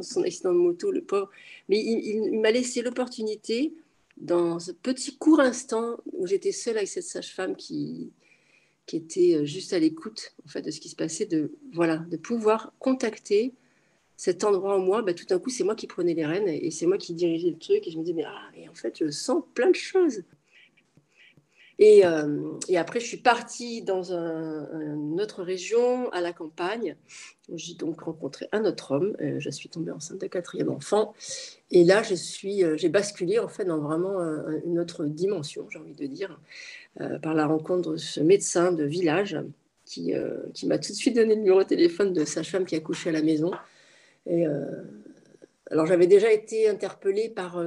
son accident de moto, le pauvre. Mais il, m'a laissé l'opportunité, dans ce petit court instant où j'étais seule avec cette sage-femme qui, qui était euh, juste à l'écoute en fait de ce qui se passait, de voilà, de pouvoir contacter cet endroit en moi. Bah, tout d'un coup, c'est moi qui prenais les rênes et, c'est moi qui dirigeais le truc et je me disais mais ah, et en fait, je sens plein de choses. Euh, et, après, je suis partie dans une autre région, à la campagne. J'ai donc rencontré un autre homme. Euh, je suis tombée enceinte d'un quatrième enfant. Et là, euh, j'ai basculé en fait dans vraiment une autre dimension, j'ai envie de dire, par la rencontre de ce médecin de village qui, qui m'a tout de suite donné le numéro de téléphone de sa femme qui a couché à la maison. Et alors, j'avais déjà été interpellée par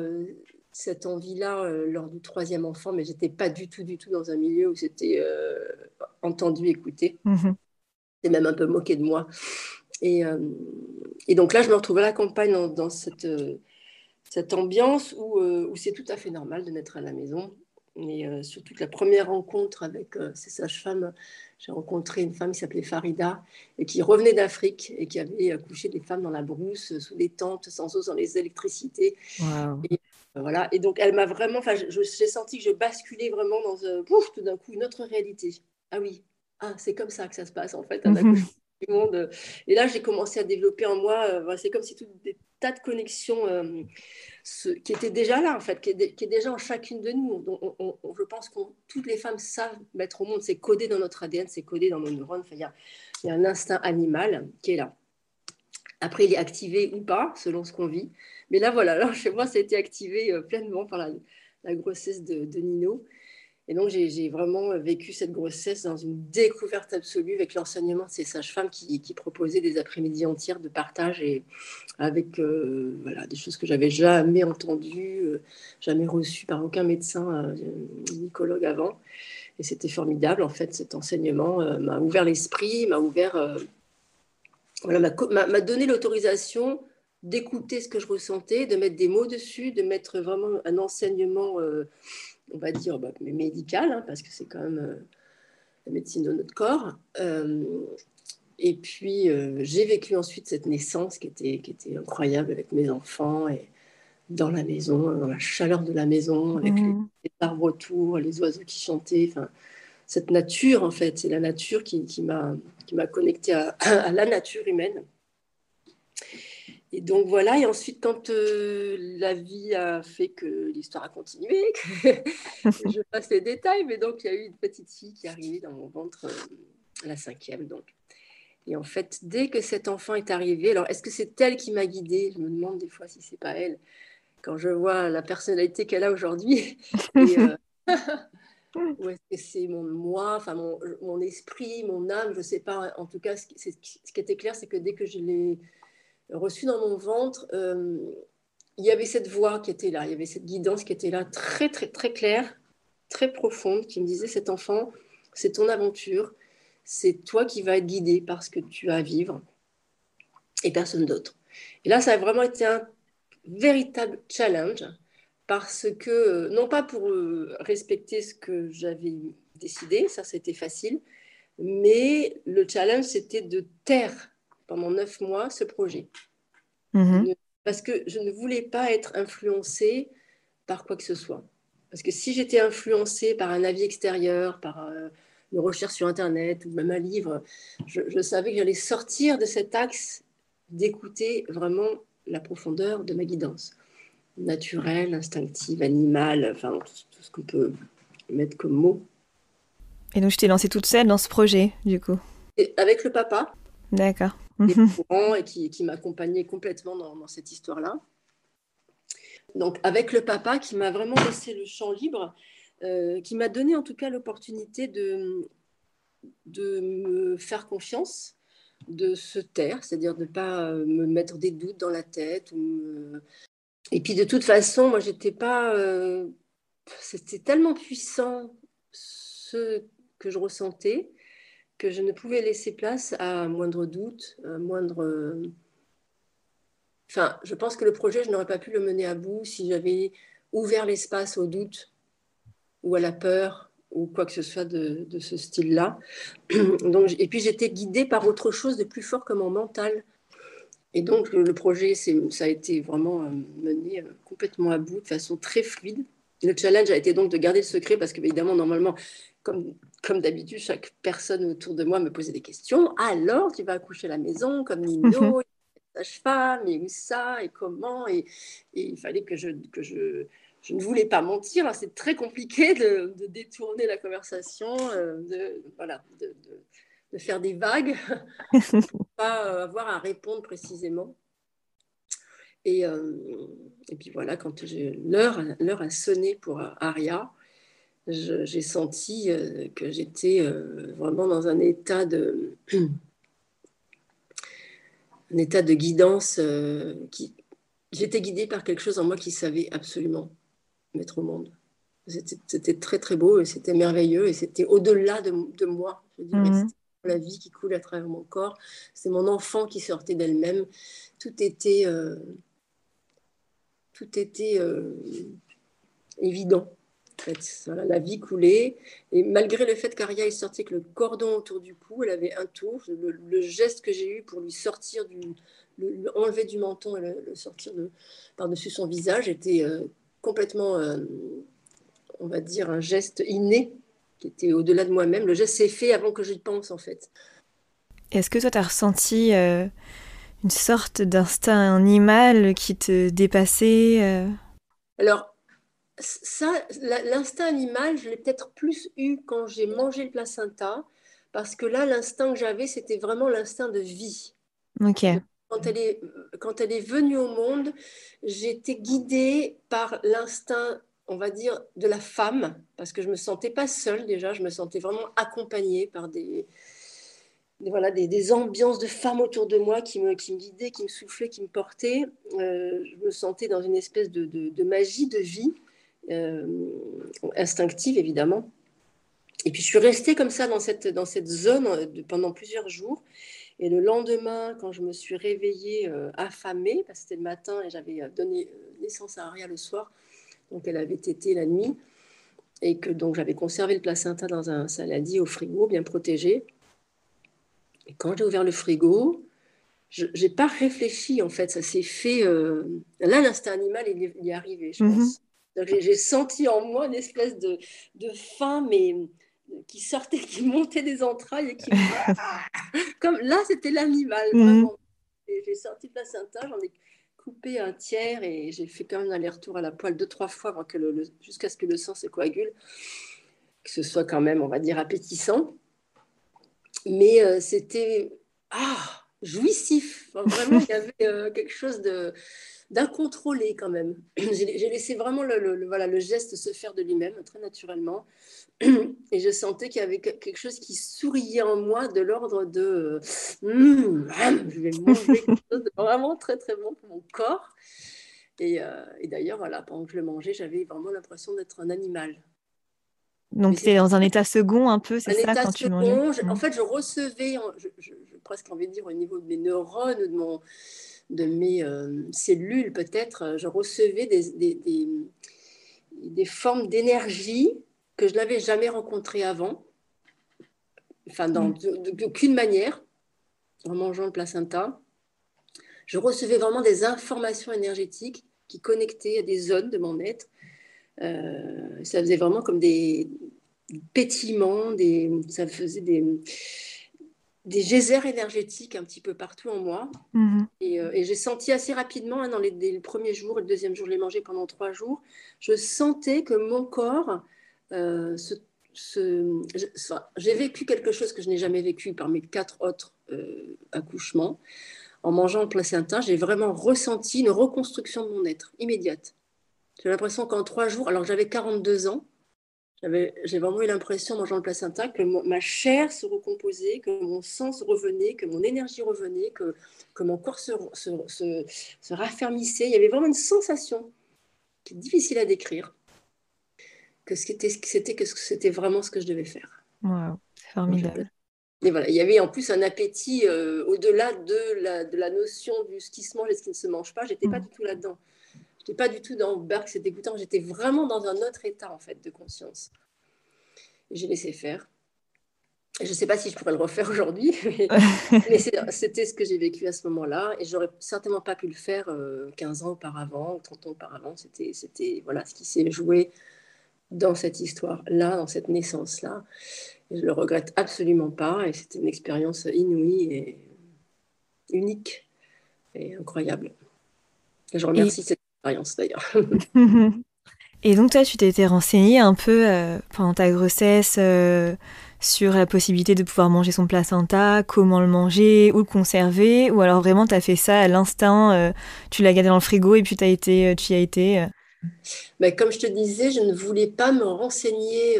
cette envie-là euh, lors du troisième enfant, mais j'étais pas du tout, du tout dans un milieu où c'était euh, entendu, écouté. Mhm. C'est même un peu moqué de moi. Et, euh, et, donc là, je me retrouve à la campagne dans, cette, cette ambiance où, où c'est tout à fait normal de naître à la maison. Et surtout que la première rencontre avec ces sages-femmes, j'ai rencontré une femme qui s'appelait Farida et qui revenait d'Afrique et qui avait accouché des femmes dans la brousse, sous des tentes, sans eau, sans les électricités. Et voilà. Et donc, elle m'a vraiment. J'ai senti que je basculais vraiment dans euh, pouf, tout d'un coup une autre réalité. Ah oui, ah, c'est comme ça que ça se passe en fait. Mhm. du monde. Et là, j'ai commencé à développer en moi. Euh, c'est comme si tout des tas de connexions euh, qui étaient déjà là en fait, qui est, déjà en chacune de nous. Je pense que toutes les femmes savent mettre au monde. C'est codé dans notre ADN, c'est codé dans nos neurones. Il y, a, un instinct animal qui est là. Après, il est activé ou pas, selon ce qu'on vit. Mais là, voilà, chez moi, ça a été activé euh, pleinement par la, grossesse de, Nino. Et donc, j'ai vraiment vécu cette grossesse dans une découverte absolue avec l'enseignement de ces sages-femmes qui, proposaient des après-midi entières de partage et avec euh, voilà, des choses que j'avais jamais entendues, euh, jamais reçues par aucun médecin, gynécologue avant. Et c'était formidable, en fait, cet enseignement m'a ouvert l'esprit, m'a ouvert, voilà, m'a donné l'autorisation d'écouter ce que je ressentais, de mettre des mots dessus, de mettre vraiment un enseignement, euh, on va dire, bah, médical, hein, parce que c'est quand même euh, la médecine de notre corps. Euh, et puis, j'ai vécu ensuite cette naissance qui était, qui était incroyable avec mes enfants et dans la maison, dans la chaleur de la maison, avec mmh. les, arbres autour, les oiseaux qui chantaient. Enfin, cette nature, en fait, c'est la nature qui, qui m'a connectée à, à la nature humaine. Et donc voilà, et ensuite quand euh, la vie a fait que l'histoire a continué, je passe les détails, mais donc il y a eu une petite fille qui est arrivée dans mon ventre, euh, la cinquième donc. Et en fait, dès que cet enfant est arrivé, alors est-ce que c'est elle qui m'a guidée? Je me demande des fois si c'est pas elle, quand je vois la personnalité qu'elle a aujourd'hui. Euh, ou est-ce que c'est mon moi, enfin mon, mon, esprit, mon âme, je ne sais pas. En tout cas, ce qui, ce qui était clair, c'est que dès que je l'ai reçu dans mon ventre, euh, il y avait cette voix qui était là, il y avait cette guidance qui était là, très, très, très claire, très profonde, qui me disait, cet enfant, c'est ton aventure, c'est toi qui vas être guidé par ce que tu as à vivre et personne d'autre. Et là, ça a vraiment été un véritable challenge parce que, non pas pour euh, respecter ce que j'avais décidé, ça c'était facile, mais le challenge c'était de taire pendant neuf mois ce projet. Mm-hmm. Parce que je ne voulais pas être influencée par quoi que ce soit. Parce que si j'étais influencée par un avis extérieur, par euh, une recherche sur Internet ou même un livre, je, je savais que j'allais sortir de cet axe d'écouter vraiment la profondeur de ma guidance naturelle, instinctive, animale, enfin tout ce qu'on peut mettre comme mot. Et donc je t'ai lancée toute seule dans ce projet, du coup Avec le papa. D'accord. Et qui, qui m'accompagnait complètement dans, cette histoire-là. Donc avec le papa qui m'a vraiment laissé le champ libre, euh, qui m'a donné en tout cas l'opportunité de, de me faire confiance, de se taire, c'est-à-dire de ne pas euh, me mettre des doutes dans la tête ou et puis de toute façon, moi, j'étais pas. Euh, c'était tellement puissant ce que je ressentais que je ne pouvais laisser place à moindre doute, à moindre. Enfin, je pense que le projet, je n'aurais pas pu le mener à bout si j'avais ouvert l'espace au doute ou à la peur ou quoi que ce soit de, ce style-là. Donc, et puis j'étais guidée par autre chose de plus fort que mon mental. Et donc, le projet, ça a été vraiment euh, mené euh, complètement à bout de façon très fluide. Le challenge a été donc de garder le secret parce qu'évidemment, normalement, comme, comme d'habitude, chaque personne autour de moi me posait des questions. Alors, tu vas accoucher à la maison comme Nino, sage-femme, et où ça, et comment et, il fallait que je, que je, je ne voulais pas mentir. C'est très compliqué de, détourner la conversation, euh, de, voilà, de, de faire des vagues, pour pas euh, avoir à répondre précisément. Et, euh, et puis voilà, quand l'heure, l'heure a sonné pour Aria, j'ai senti euh, que j'étais vraiment dans un état de, un état de guidance. qui, j'étais guidée par quelque chose en moi qui savait absolument mettre au monde. C'était, très très beau et c'était merveilleux et c'était au-delà de, de moi. Je dirais la vie qui coule à travers mon corps. C'est mon enfant qui sortait d'elle-même. Tout était, euh, tout était euh, évident. La vie coulait. Et malgré le fait qu'Aria est sortie avec le cordon autour du cou, elle avait un tour. Le, geste que j'ai eu pour lui sortir du, le, enlever du menton et le, sortir de, par-dessus son visage était euh, complètement, on va dire, un geste inné qui était au-delà de moi-même. Le geste s'est fait avant que je pense, en fait. Est-ce que toi, tu as ressenti euh, une sorte d'instinct animal qui te dépassait euh? Alors, ça, l'instinct animal, je l'ai peut-être plus eu quand j'ai mangé le placenta, parce que là, l'instinct que j'avais, c'était vraiment l'instinct de vie. Ok. Quand elle, est, quand elle est venue au monde, j'étais guidée par l'instinct on va dire, de la femme, parce que je ne me sentais pas seule déjà, je me sentais vraiment accompagnée par des, voilà, des, ambiances de femmes autour de moi qui me, qui me guidaient, qui me soufflaient, qui me portaient. Euh, je me sentais dans une espèce de, magie de vie, instinctive évidemment. Et puis je suis restée comme ça dans cette, dans cette zone pendant plusieurs jours. Et le lendemain, quand je me suis réveillée euh, affamée, parce que c'était le matin et j'avais donné naissance à Aria le soir, donc elle avait été la nuit, et que donc j'avais conservé le placenta dans un saladier au frigo, bien protégé. Et quand j'ai ouvert le frigo, je n'ai pas réfléchi en fait, ça s'est fait. Euh, là, l'instinct animal, il est, arrivé, je mhm. pense. J'ai senti en moi une espèce de, de faim, mais qui sortait, qui montait des entrailles et qui. Comme là, c'était l'animal, mhm. vraiment. J'ai sorti le placenta, j'en ai coupé un tiers et j'ai fait quand même un aller-retour à la poêle deux, trois fois jusqu'à ce que le sang se coagule, que ce soit quand même, on va dire, appétissant. Mais euh, c'était ah, jouissif. vraiment, il y avait euh, quelque chose de d'incontrôlé quand même. J'ai laissé vraiment le, voilà, le geste se faire de lui-même, très naturellement. Et je sentais qu'il y avait quelque chose qui souriait en moi de l'ordre de hum, je vais manger quelque chose de vraiment très très bon pour mon corps. Et, d'ailleurs, voilà, pendant que je le mangeais, j'avais vraiment l'impression d'être un animal. Donc, c'est dans un état second un peu, c'est ça quand tu mangeais En fait, je recevais, je, presque envie de dire au niveau de mes neurones, de, mon, de mes cellules peut-être, je recevais des, des, des, des formes d'énergie que je n'avais jamais rencontrées avant enfin dans mm. d'aucune manière, en mangeant le placenta. Je recevais vraiment des informations énergétiques qui connectaient à des zones de mon être. Euh, ça faisait vraiment comme des pétillements, des, ça faisait des, des geysers énergétiques un petit peu partout en moi. Mm-hmm. Euh, et, j'ai senti assez rapidement, hein, dans les, les, premiers jours, le deuxième jour, je l'ai mangé pendant trois jours, je sentais que mon corps euh, se j'ai vécu quelque chose que je n'ai jamais vécu par mes quatre autres euh, accouchements. En mangeant le placenta, j'ai vraiment ressenti une reconstruction de mon être immédiate. J'ai l'impression qu'en trois jours, alors j'avais 42 ans, j'ai vraiment eu l'impression en mangeant le placenta que ma chair se recomposait, que mon sang se revenait, que mon énergie revenait, que, que mon corps se, se, se, se raffermissait. Il y avait vraiment une sensation qui est difficile à décrire que c'était c'était que c'était vraiment ce que je devais faire. Wow, c'est formidable. Et voilà, il y avait en plus un appétit euh, au-delà de la, de la notion du ce qui se mange et ce qui ne se mange pas. J'étais pas mm. du tout là-dedans. J'étais pas du tout dans Berg, c'est dégoûtant. J'étais vraiment dans un autre état en fait de conscience. J'ai laissé faire. Je ne sais pas si je pourrais le refaire aujourd'hui, mais, c'était ce que j'ai vécu à ce moment-là. Et j'aurais certainement pas pu le faire 15 euh, ans auparavant, 30 ans auparavant. C'était voilà, ce qui s'est joué dans cette histoire-là, dans cette naissance-là. Je le regrette absolument pas et c'était une expérience inouïe et unique et incroyable. je remercie cette expérience d'ailleurs. et donc toi, tu t'étais renseignée un peu euh, pendant ta grossesse euh, sur la possibilité de pouvoir manger son placenta, comment le manger, où le conserver, ou alors vraiment tu as fait ça à l'instinct, euh, tu l'as gardé dans le frigo et puis as été, tu y as été mais comme je te disais, je ne voulais pas me renseigner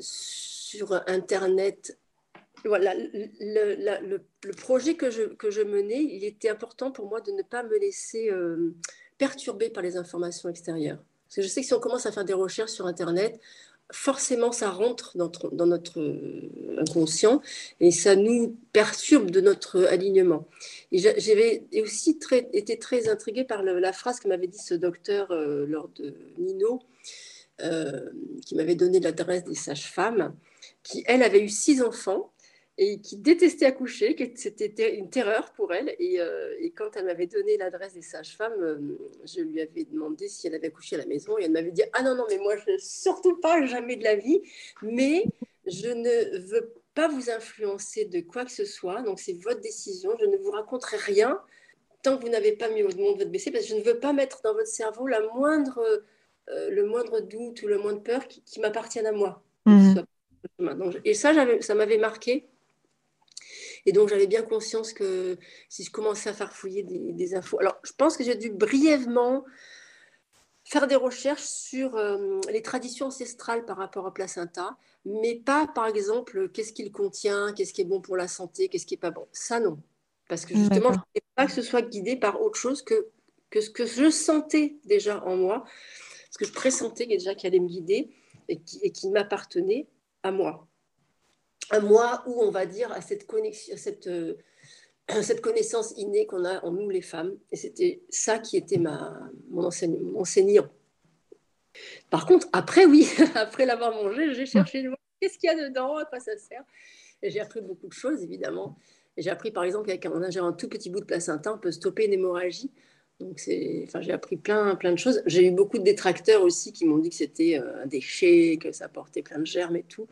sur Internet. Voilà, le, projet que je, que je, menais, il était important pour moi de ne pas me laisser euh, perturber par les informations extérieures. Parce que je sais que si on commence à faire des recherches sur Internet, forcément, ça rentre dans, dans, notre euh, inconscient et ça nous perturbe de notre alignement. Et j'avais aussi très, été très intriguée par la phrase que m'avait dit ce docteur euh, lors de Nino, euh, qui m'avait donné l'adresse des sages-femmes, qui, elle, avait eu six enfants et qui détestait accoucher, que c'était une terreur pour elle. Et, euh, quand elle m'avait donné l'adresse des sages-femmes, euh, je lui avais demandé si elle avait accouché à la maison. Et elle m'avait dit Ah non, non, mais moi, je, surtout pas, jamais de la vie. Mais je ne veux pas vous influencer de quoi que ce soit. Donc, c'est votre décision. Je ne vous raconterai rien tant que vous n'avez pas mis au monde votre BC, parce que je ne veux pas mettre dans votre cerveau la moindre, euh, le moindre doute ou le moindre peur qui, qui m'appartienne à moi. Mmh. et ça, ça m'avait marqué et donc, j'avais bien conscience que si je commençais à faire fouiller des, infos. Alors, je pense que j'ai dû brièvement faire des recherches sur euh, les traditions ancestrales par rapport à placenta, mais pas, par exemple, qu'est-ce qu'il contient, qu'est-ce qui est bon pour la santé, qu'est-ce qui n'est pas bon. Ça, non. Parce que justement, je ne voulais pas que ce soit guidé par autre chose que, que ce que je sentais déjà en moi, ce que je pressentais déjà qui allait me guider et qui, et qui m'appartenait à moi un moi où on va dire à cette connexion, cette, euh, cette connaissance innée qu'on a en nous les femmes. Et c'était ça qui était ma, mon, enseignant. Par contre, après, oui, après l'avoir mangé, j'ai cherché qu'est-ce qu'il y a dedans, à quoi ça sert? Et j'ai appris beaucoup de choses, évidemment. J'ai appris, par exemple, qu'en ingérant un tout petit bout de placenta, on peut stopper une hémorragie. Donc, enfin, j'ai appris plein, plein de choses. J'ai eu beaucoup de détracteurs aussi qui m'ont dit que c'était euh, un déchet, que ça portait plein de germes et tout.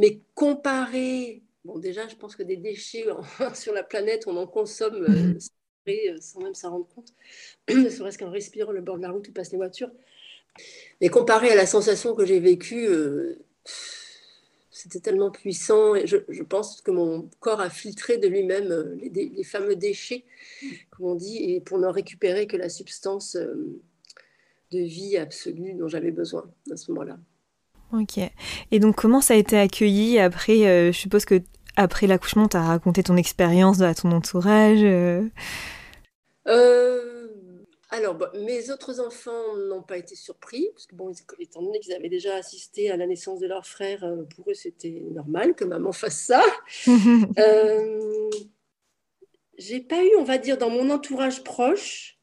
Mais comparé, bon déjà je pense que des déchets sur la planète, on en consomme euh, euh, sans même s'en rendre compte, ne serait-ce qu'en respirant le bord de la route où passent les voitures. Mais comparé à la sensation que j'ai vécue, euh, c'était tellement puissant. Et je, pense que mon corps a filtré de lui-même les, les, fameux déchets, comme on dit, et pour ne récupérer que la substance de vie absolue dont j'avais besoin à ce moment-là. Ok. Et donc, comment ça a été accueilli après euh, Je suppose que après l'accouchement, tu as raconté ton expérience à ton entourage. Euh. Euh, alors, mes autres enfants n'ont pas été surpris, parce que, bon, étant donné qu'ils avaient déjà assisté à la naissance de leur frère, pour eux, c'était normal que maman fasse ça. j'ai pas eu, on va dire, dans mon entourage proche,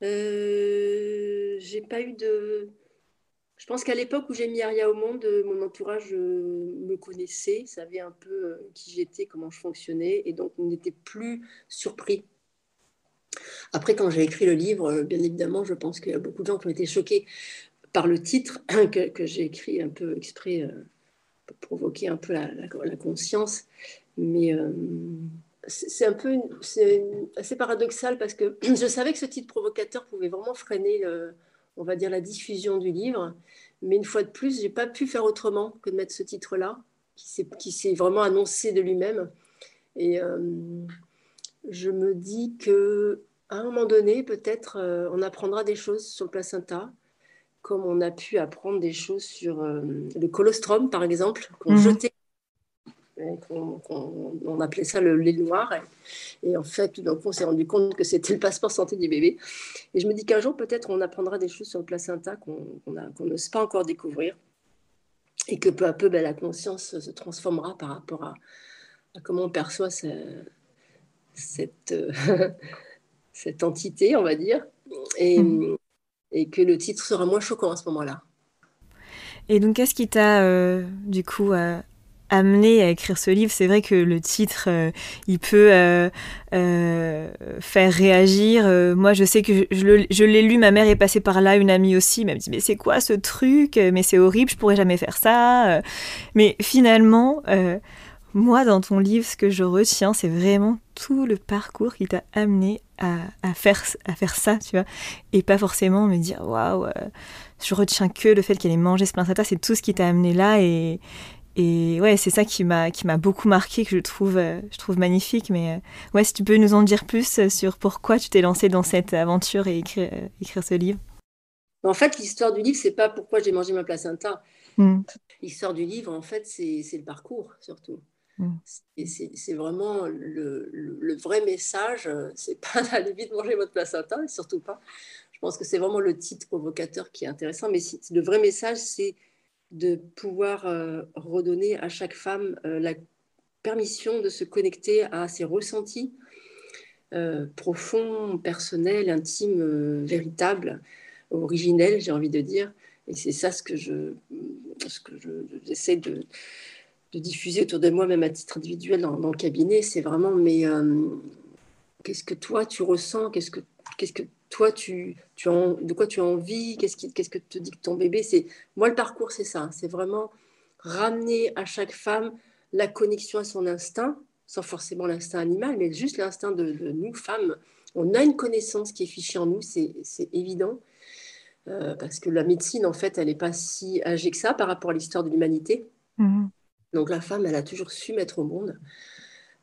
j'ai pas eu de. Je pense qu'à l'époque où j'ai mis Aria au monde, mon entourage euh, me connaissait, savait un peu qui j'étais, comment je fonctionnais, et donc on n'était plus surpris après, quand j'ai écrit le livre, euh, bien évidemment, je pense qu'il y a beaucoup de gens qui ont été choqués par le titre que, j'ai écrit un peu exprès euh, pour provoquer un peu la, conscience. Mais euh, c'est un peu c'est assez paradoxal parce que je savais que ce titre provocateur pouvait vraiment freiner, on va dire, la diffusion du livre. Mais une fois de plus, j'ai pas pu faire autrement que de mettre ce titre-là, qui s'est vraiment annoncé de lui-même. Et je me dis que à un moment donné, peut-être, euh, on apprendra des choses sur le placenta, comme on a pu apprendre des choses sur euh, le colostrum, par exemple, qu'on mhm. jetait. On appelait ça le lait noir. Et, en fait, tout d'un coup, on s'est rendu compte que c'était le passeport santé du bébé. Et je me dis qu'un jour, peut-être, on apprendra des choses sur le placenta qu'on n'ose pas encore découvrir. Et que peu à peu, ben, la conscience se transformera par rapport à, comment on perçoit cette, euh, cette entité, on va dire, et, hmm. et, que le titre sera moins choquant à ce moment-là. Et donc, qu'est-ce qui t'a, euh, du coup, euh, amené à écrire ce livre C'est vrai que le titre, euh, il peut faire réagir. moi, je sais que je, l'ai lu, ma mère est passée par là, une amie aussi, elle me dit, mais c'est quoi ce truc? Mais c'est horrible, je pourrais jamais faire ça. Mais finalement moi, dans ton livre, ce que je retiens, c'est vraiment tout le parcours qui t'a amené à, faire, à faire ça, tu vois. Et pas forcément me dire, waouh, euh, je retiens que le fait qu'elle ait mangé ce placenta, c'est tout ce qui t'a amené là. Et, et ouais, c'est ça qui m'a, qui m'a beaucoup marqué, que je trouve, euh, je trouve magnifique. Mais euh, ouais, si tu peux nous en dire plus sur pourquoi tu t'es lancé dans cette aventure et écrire, écrire ce livre. En fait, l'histoire du livre, c'est pas pourquoi j'ai mangé ma placenta. Hmm. L'histoire du livre, en fait, c'est le parcours surtout. Mm. C'est vraiment le, vrai message. C'est pas d'aller vite manger votre placenta, surtout pas. Je pense que c'est vraiment le titre provocateur qui est intéressant. Mais le vrai message, c'est de pouvoir euh, redonner à chaque femme euh, la permission de se connecter à ses ressentis euh, profonds, personnels, intimes, véritables, originels, j'ai envie de dire. Et c'est ça ce que je, ce que j'essaie de de diffuser autour de moi, même à titre individuel dans, le cabinet, c'est vraiment, mais qu'est-ce que toi tu ressens? Qu'est-ce que, qu'est-ce que toi tu, tu en, de quoi tu as envie Qu'est-ce, qui, qu'est-ce que te dit que ton bébé C'est moi le parcours, c'est ça. C'est vraiment ramener à chaque femme la connexion à son instinct, sans forcément l'instinct animal, mais juste l'instinct de, nous femmes. On a une connaissance qui est fichée en nous, c'est, c'est évident. Euh, parce que la médecine, en fait, elle n'est pas si âgée que ça par rapport à l'histoire de l'humanité. Mmh. Donc la femme, elle a toujours su mettre au monde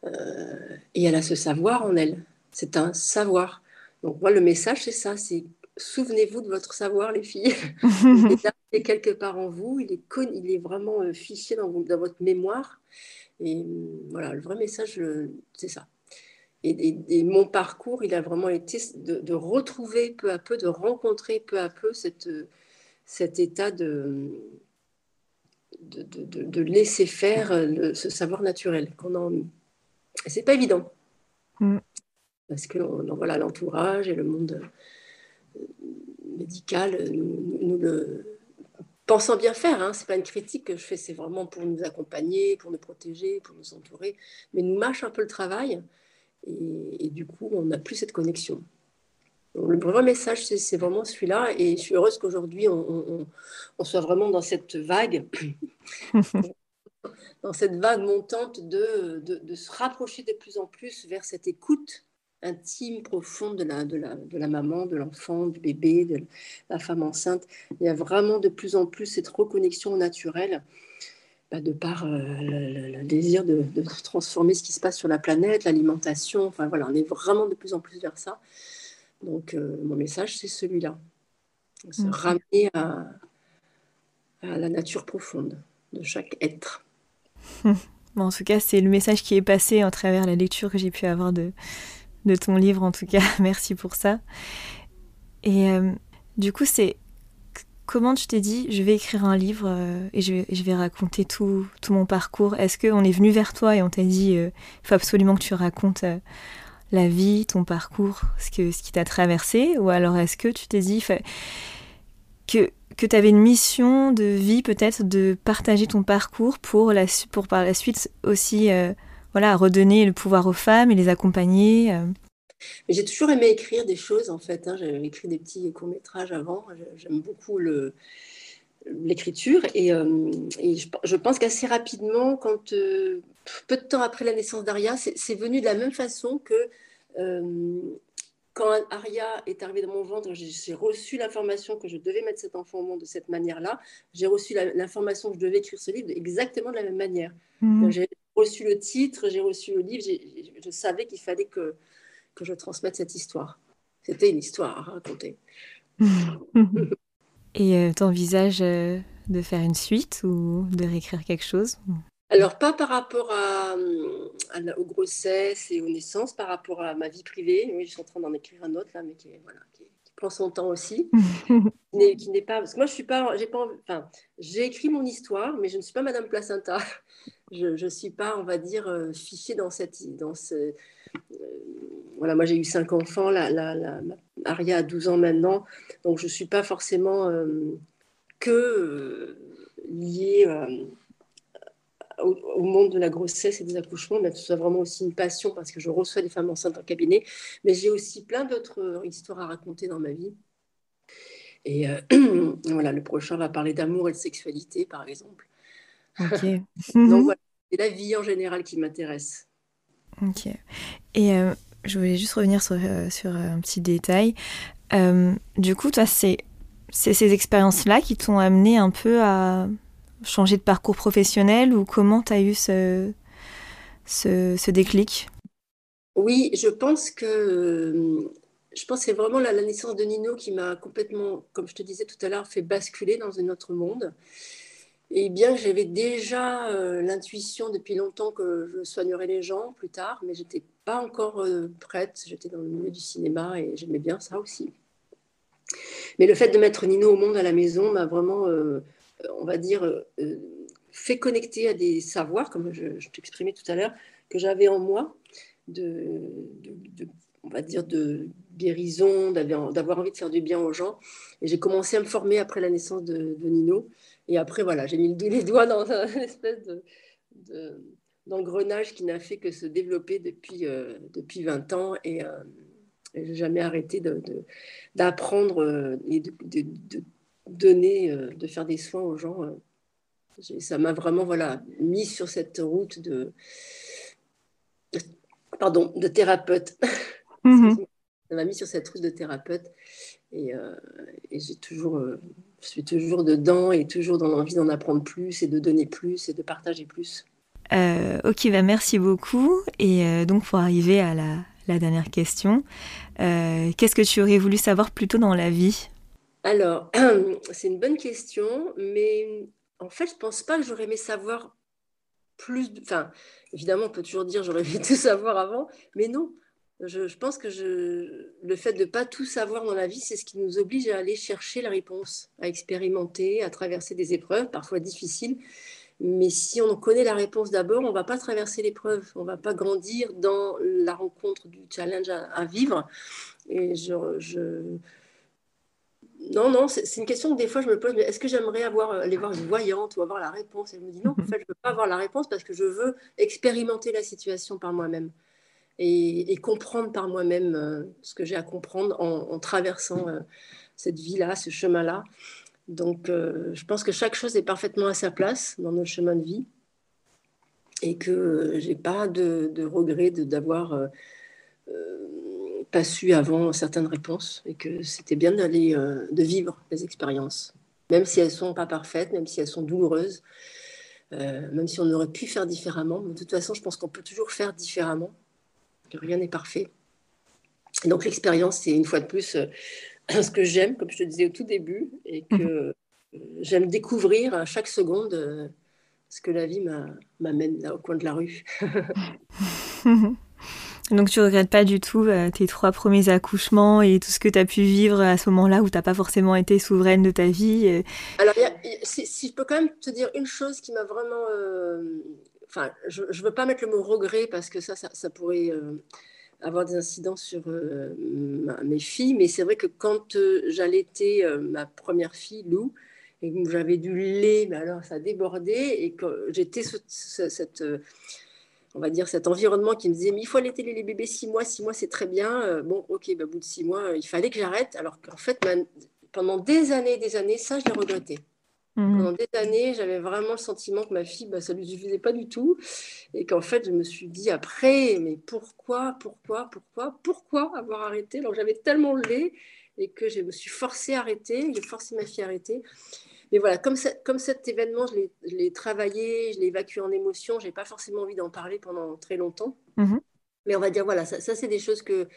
euh, et elle a ce savoir en elle. C'est un savoir. Donc moi, le message, c'est ça, c'est souvenez-vous de votre savoir, les filles. il est quelque part en vous, il est, il est vraiment euh, fiché dans, votre mémoire. Et euh, voilà, le vrai message, c'est ça. Et, mon parcours, il a vraiment été de, retrouver peu à peu, de rencontrer peu à peu cette, cet état de, de, laisser faire euh, ce savoir naturel qu'on a en c'est pas évident. Mm. Parce que voilà, l'entourage et le monde euh, médical nous, le pensant bien faire. Hein. C'est pas une critique que je fais, c'est vraiment pour nous accompagner, pour nous protéger, pour nous entourer, mais nous mâche un peu le travail et, et du coup on n'a plus cette connexion le vrai message, c'est vraiment celui-là. Et je suis heureuse qu'aujourd'hui, on, soit vraiment dans cette vague, dans cette vague montante de, de, se rapprocher de plus en plus vers cette écoute intime, profonde de la, de la, de la maman, de l'enfant, du bébé, de la femme enceinte. Il y a vraiment de plus en plus cette reconnexion naturelle bah, de par euh, le, désir de, de, transformer ce qui se passe sur la planète, l'alimentation. Enfin voilà, on est vraiment de plus en plus vers ça. Donc, euh, mon message, c'est celui-là. Se ramener à, la nature profonde de chaque être. en tout cas, c'est le message qui est passé à travers la lecture que j'ai pu avoir de, de ton livre. En tout cas, merci pour ça. Et du coup, c'est comment tu t'es dit, je vais écrire un livre et je vais, je vais, raconter tout, tout mon parcours? Est-ce qu'on est venu vers toi et on t'a dit, il faut absolument que tu racontes la vie, ton parcours, ce, que, ce qui t'a traversé? Ou alors est-ce que tu t'es dit que, que tu avais une mission de vie peut-être de partager ton parcours pour, la, pour par la suite aussi euh, voilà, redonner le pouvoir aux femmes et les accompagner euh? J'ai toujours aimé écrire des choses en fait. Hein. J'avais écrit des petits courts-métrages avant. J'aime beaucoup le, l'écriture et, euh, je, pense qu'assez rapidement, quand peu de temps après la naissance d'Aria, c'est venu de la même façon que quand Aria est arrivée dans mon ventre, j'ai reçu l'information que je devais mettre cet enfant au monde de cette manière-là. J'ai reçu l'information que je devais écrire ce livre exactement de la même manière. Mhm. J'ai reçu le titre, j'ai reçu le livre, je savais qu'il fallait que, que je transmette cette histoire. C'était une histoire à raconter. Et euh, tu envisages euh, de faire une suite ou de réécrire quelque chose? Alors, pas par rapport à, aux grossesses et aux naissances, par rapport à ma vie privée. Oui, je suis en train d'en écrire un autre, là, mais qui, voilà, qui, prend son temps aussi. qui n'est pas. Parce que moi, je suis pas. J'ai pas. Enfin, j'ai écrit mon histoire, mais je ne suis pas Madame Placenta. Je ne suis pas, on va dire, euh, fichée dans cette. Dans ce, euh, voilà, moi, j'ai eu cinq enfants. La, la, la, Aria a 12 ans maintenant. Donc, je ne suis pas forcément euh, que liée au, monde de la grossesse et des accouchements, mais c'est vraiment aussi une passion parce que je reçois des femmes enceintes en cabinet. Mais j'ai aussi plein d'autres histoires à raconter dans ma vie. Et euh, voilà, le prochain va parler d'amour et de sexualité, par exemple. Ok. Donc voilà, c'est la vie en général qui m'intéresse. Ok. Et euh, je voulais juste revenir sur, euh, sur un petit détail. du coup, toi, c'est ces expériences-là qui t'ont amené un peu à changer de parcours professionnel ou comment tu as eu ce, ce, déclic? Oui, je pense que je pense c'est vraiment la, naissance de Nino qui m'a complètement, comme je te disais tout à l'heure, fait basculer dans un autre monde. Et bien que j'avais déjà euh, l'intuition depuis longtemps que je soignerais les gens plus tard, mais j'étais pas encore euh, prête. J'étais dans le milieu du cinéma et j'aimais bien ça aussi. Mais le fait de mettre Nino au monde à la maison m'a vraiment euh, on va dire, euh, fait connecter à des savoirs, comme je, t'exprimais tout à l'heure, que j'avais en moi, de, on va dire, de guérison, d'avoir envie de faire du bien aux gens. Et j'ai commencé à me former après la naissance de, Nino. Et après, voilà, j'ai mis les doigts dans une espèce de, d'engrenage qui n'a fait que se développer depuis, euh, depuis 20 ans. Et, euh, jamais arrêté d'apprendre et de, donner, euh, de faire des soins aux gens. Euh, ça m'a vraiment voilà, mis sur cette route de, pardon, de thérapeute. Mhm. ça m'a mis sur cette route de thérapeute. Et, euh, j'ai toujours, je suis toujours dedans et toujours dans l'envie d'en apprendre plus et de donner plus et de partager plus. ok, bah merci beaucoup. Et donc pour arriver à la, la dernière question, qu'est-ce que tu aurais voulu savoir plus tôt dans la vie? Alors, c'est une bonne question, mais en fait, je ne pense pas que j'aurais aimé savoir plus. Enfin, évidemment, on peut toujours dire j'aurais aimé tout savoir avant, mais non. Je, pense que le fait de ne pas tout savoir dans la vie, c'est ce qui nous oblige à aller chercher la réponse, à expérimenter, à traverser des épreuves, parfois difficiles. Mais si on connaît la réponse d'abord, on ne va pas traverser l'épreuve, on ne va pas grandir dans la rencontre du challenge à, vivre. Et je non, non, c'est une question que des fois je me pose, mais est-ce que j'aimerais avoir, aller voir une voyante ou avoir la réponse? Et je me dis non, en fait, je ne veux pas avoir la réponse parce que je veux expérimenter la situation par moi-même et, comprendre par moi-même euh, ce que j'ai à comprendre en, traversant euh, cette vie-là, ce chemin-là. Donc, euh, je pense que chaque chose est parfaitement à sa place dans notre chemin de vie et que j'ai pas de, de regret d'avoir pas su avant certaines réponses et que c'était bien d'aller euh, de vivre les expériences, même si elles sont pas parfaites, même si elles sont douloureuses, euh, même si on aurait pu faire différemment. Mais de toute façon, je pense qu'on peut toujours faire différemment, que rien n'est parfait. Et donc l'expérience, c'est une fois de plus euh, ce que j'aime, comme je te disais au tout début, et que mhm. j'aime découvrir à chaque seconde ce que la vie m'amène là au coin de la rue. Donc tu regrettes pas du tout euh, tes trois premiers accouchements et tout ce que tu as pu vivre à ce moment-là où tu n'as pas forcément été souveraine de ta vie euh? Alors si, je peux quand même te dire une chose qui m'a vraiment... Euh, enfin, je ne veux pas mettre le mot regret parce que ça, ça, pourrait avoir des incidents sur mes filles, mais c'est vrai que quand j'allaitais ma première fille, Lou, et que j'avais du lait, mais alors ça débordait, et que j'étais cette on va dire, cet environnement qui me disait, mais il faut allaiter les bébés six mois, six mois, c'est très bien. Euh, bon, ok, bah, au bout de six mois, il fallait que j'arrête. Alors qu'en fait, pendant des années des années, ça, je l'ai regretté. Mmh. Pendant des années, j'avais vraiment le sentiment que ma fille, bah, ça ne lui suffisait pas du tout. Et qu'en fait, je me suis dit après, mais pourquoi, pourquoi, pourquoi, pourquoi avoir arrêté? Alors j'avais tellement le lait et que je me suis forcée à arrêter. J'ai forcé ma fille à arrêter. Mais voilà, comme, comme cet événement, je l'ai travaillé, je l'ai évacué en émotion, je n'ai pas forcément envie d'en parler pendant très longtemps. Mhm. Mais on va dire, voilà, ça, ça c'est des choses que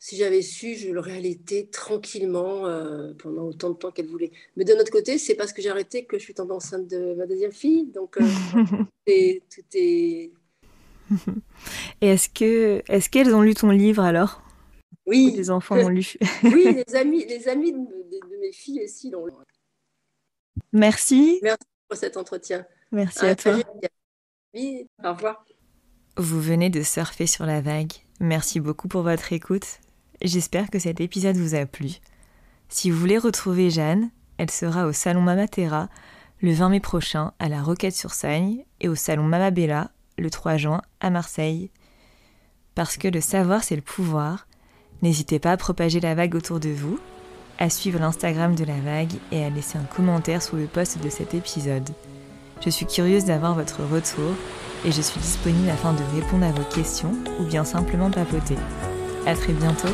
si j'avais su, je l'aurais allaité tranquillement euh, pendant autant de temps qu'elle voulait. Mais de notre côté, c'est parce que j'ai arrêté que je suis tombée enceinte de ma deuxième fille. Donc, euh, tout est. Et est-ce que est-ce qu'elles ont lu ton livre alors? Oui. les enfants l'ont lu? oui, les amis, les amis de, de mes filles aussi l'ont lu. Merci. Merci pour cet entretien. Merci à, toi. Oui, au revoir. Vous venez de surfer sur la vague. Merci beaucoup pour votre écoute. J'espère que cet épisode vous a plu. Si vous voulez retrouver Jeanne, elle sera au salon Mamatera le 20 mai prochain à la Roquette-sur-Sagne et au salon Mamabella le 3 juin à Marseille. Parce que le savoir c'est le pouvoir, n'hésitez pas à propager la vague autour de vous à suivre l'Instagram de la vague et à laisser un commentaire sous le post de cet épisode. Je suis curieuse d'avoir votre retour et je suis disponible afin de répondre à vos questions ou bien simplement papoter. A très bientôt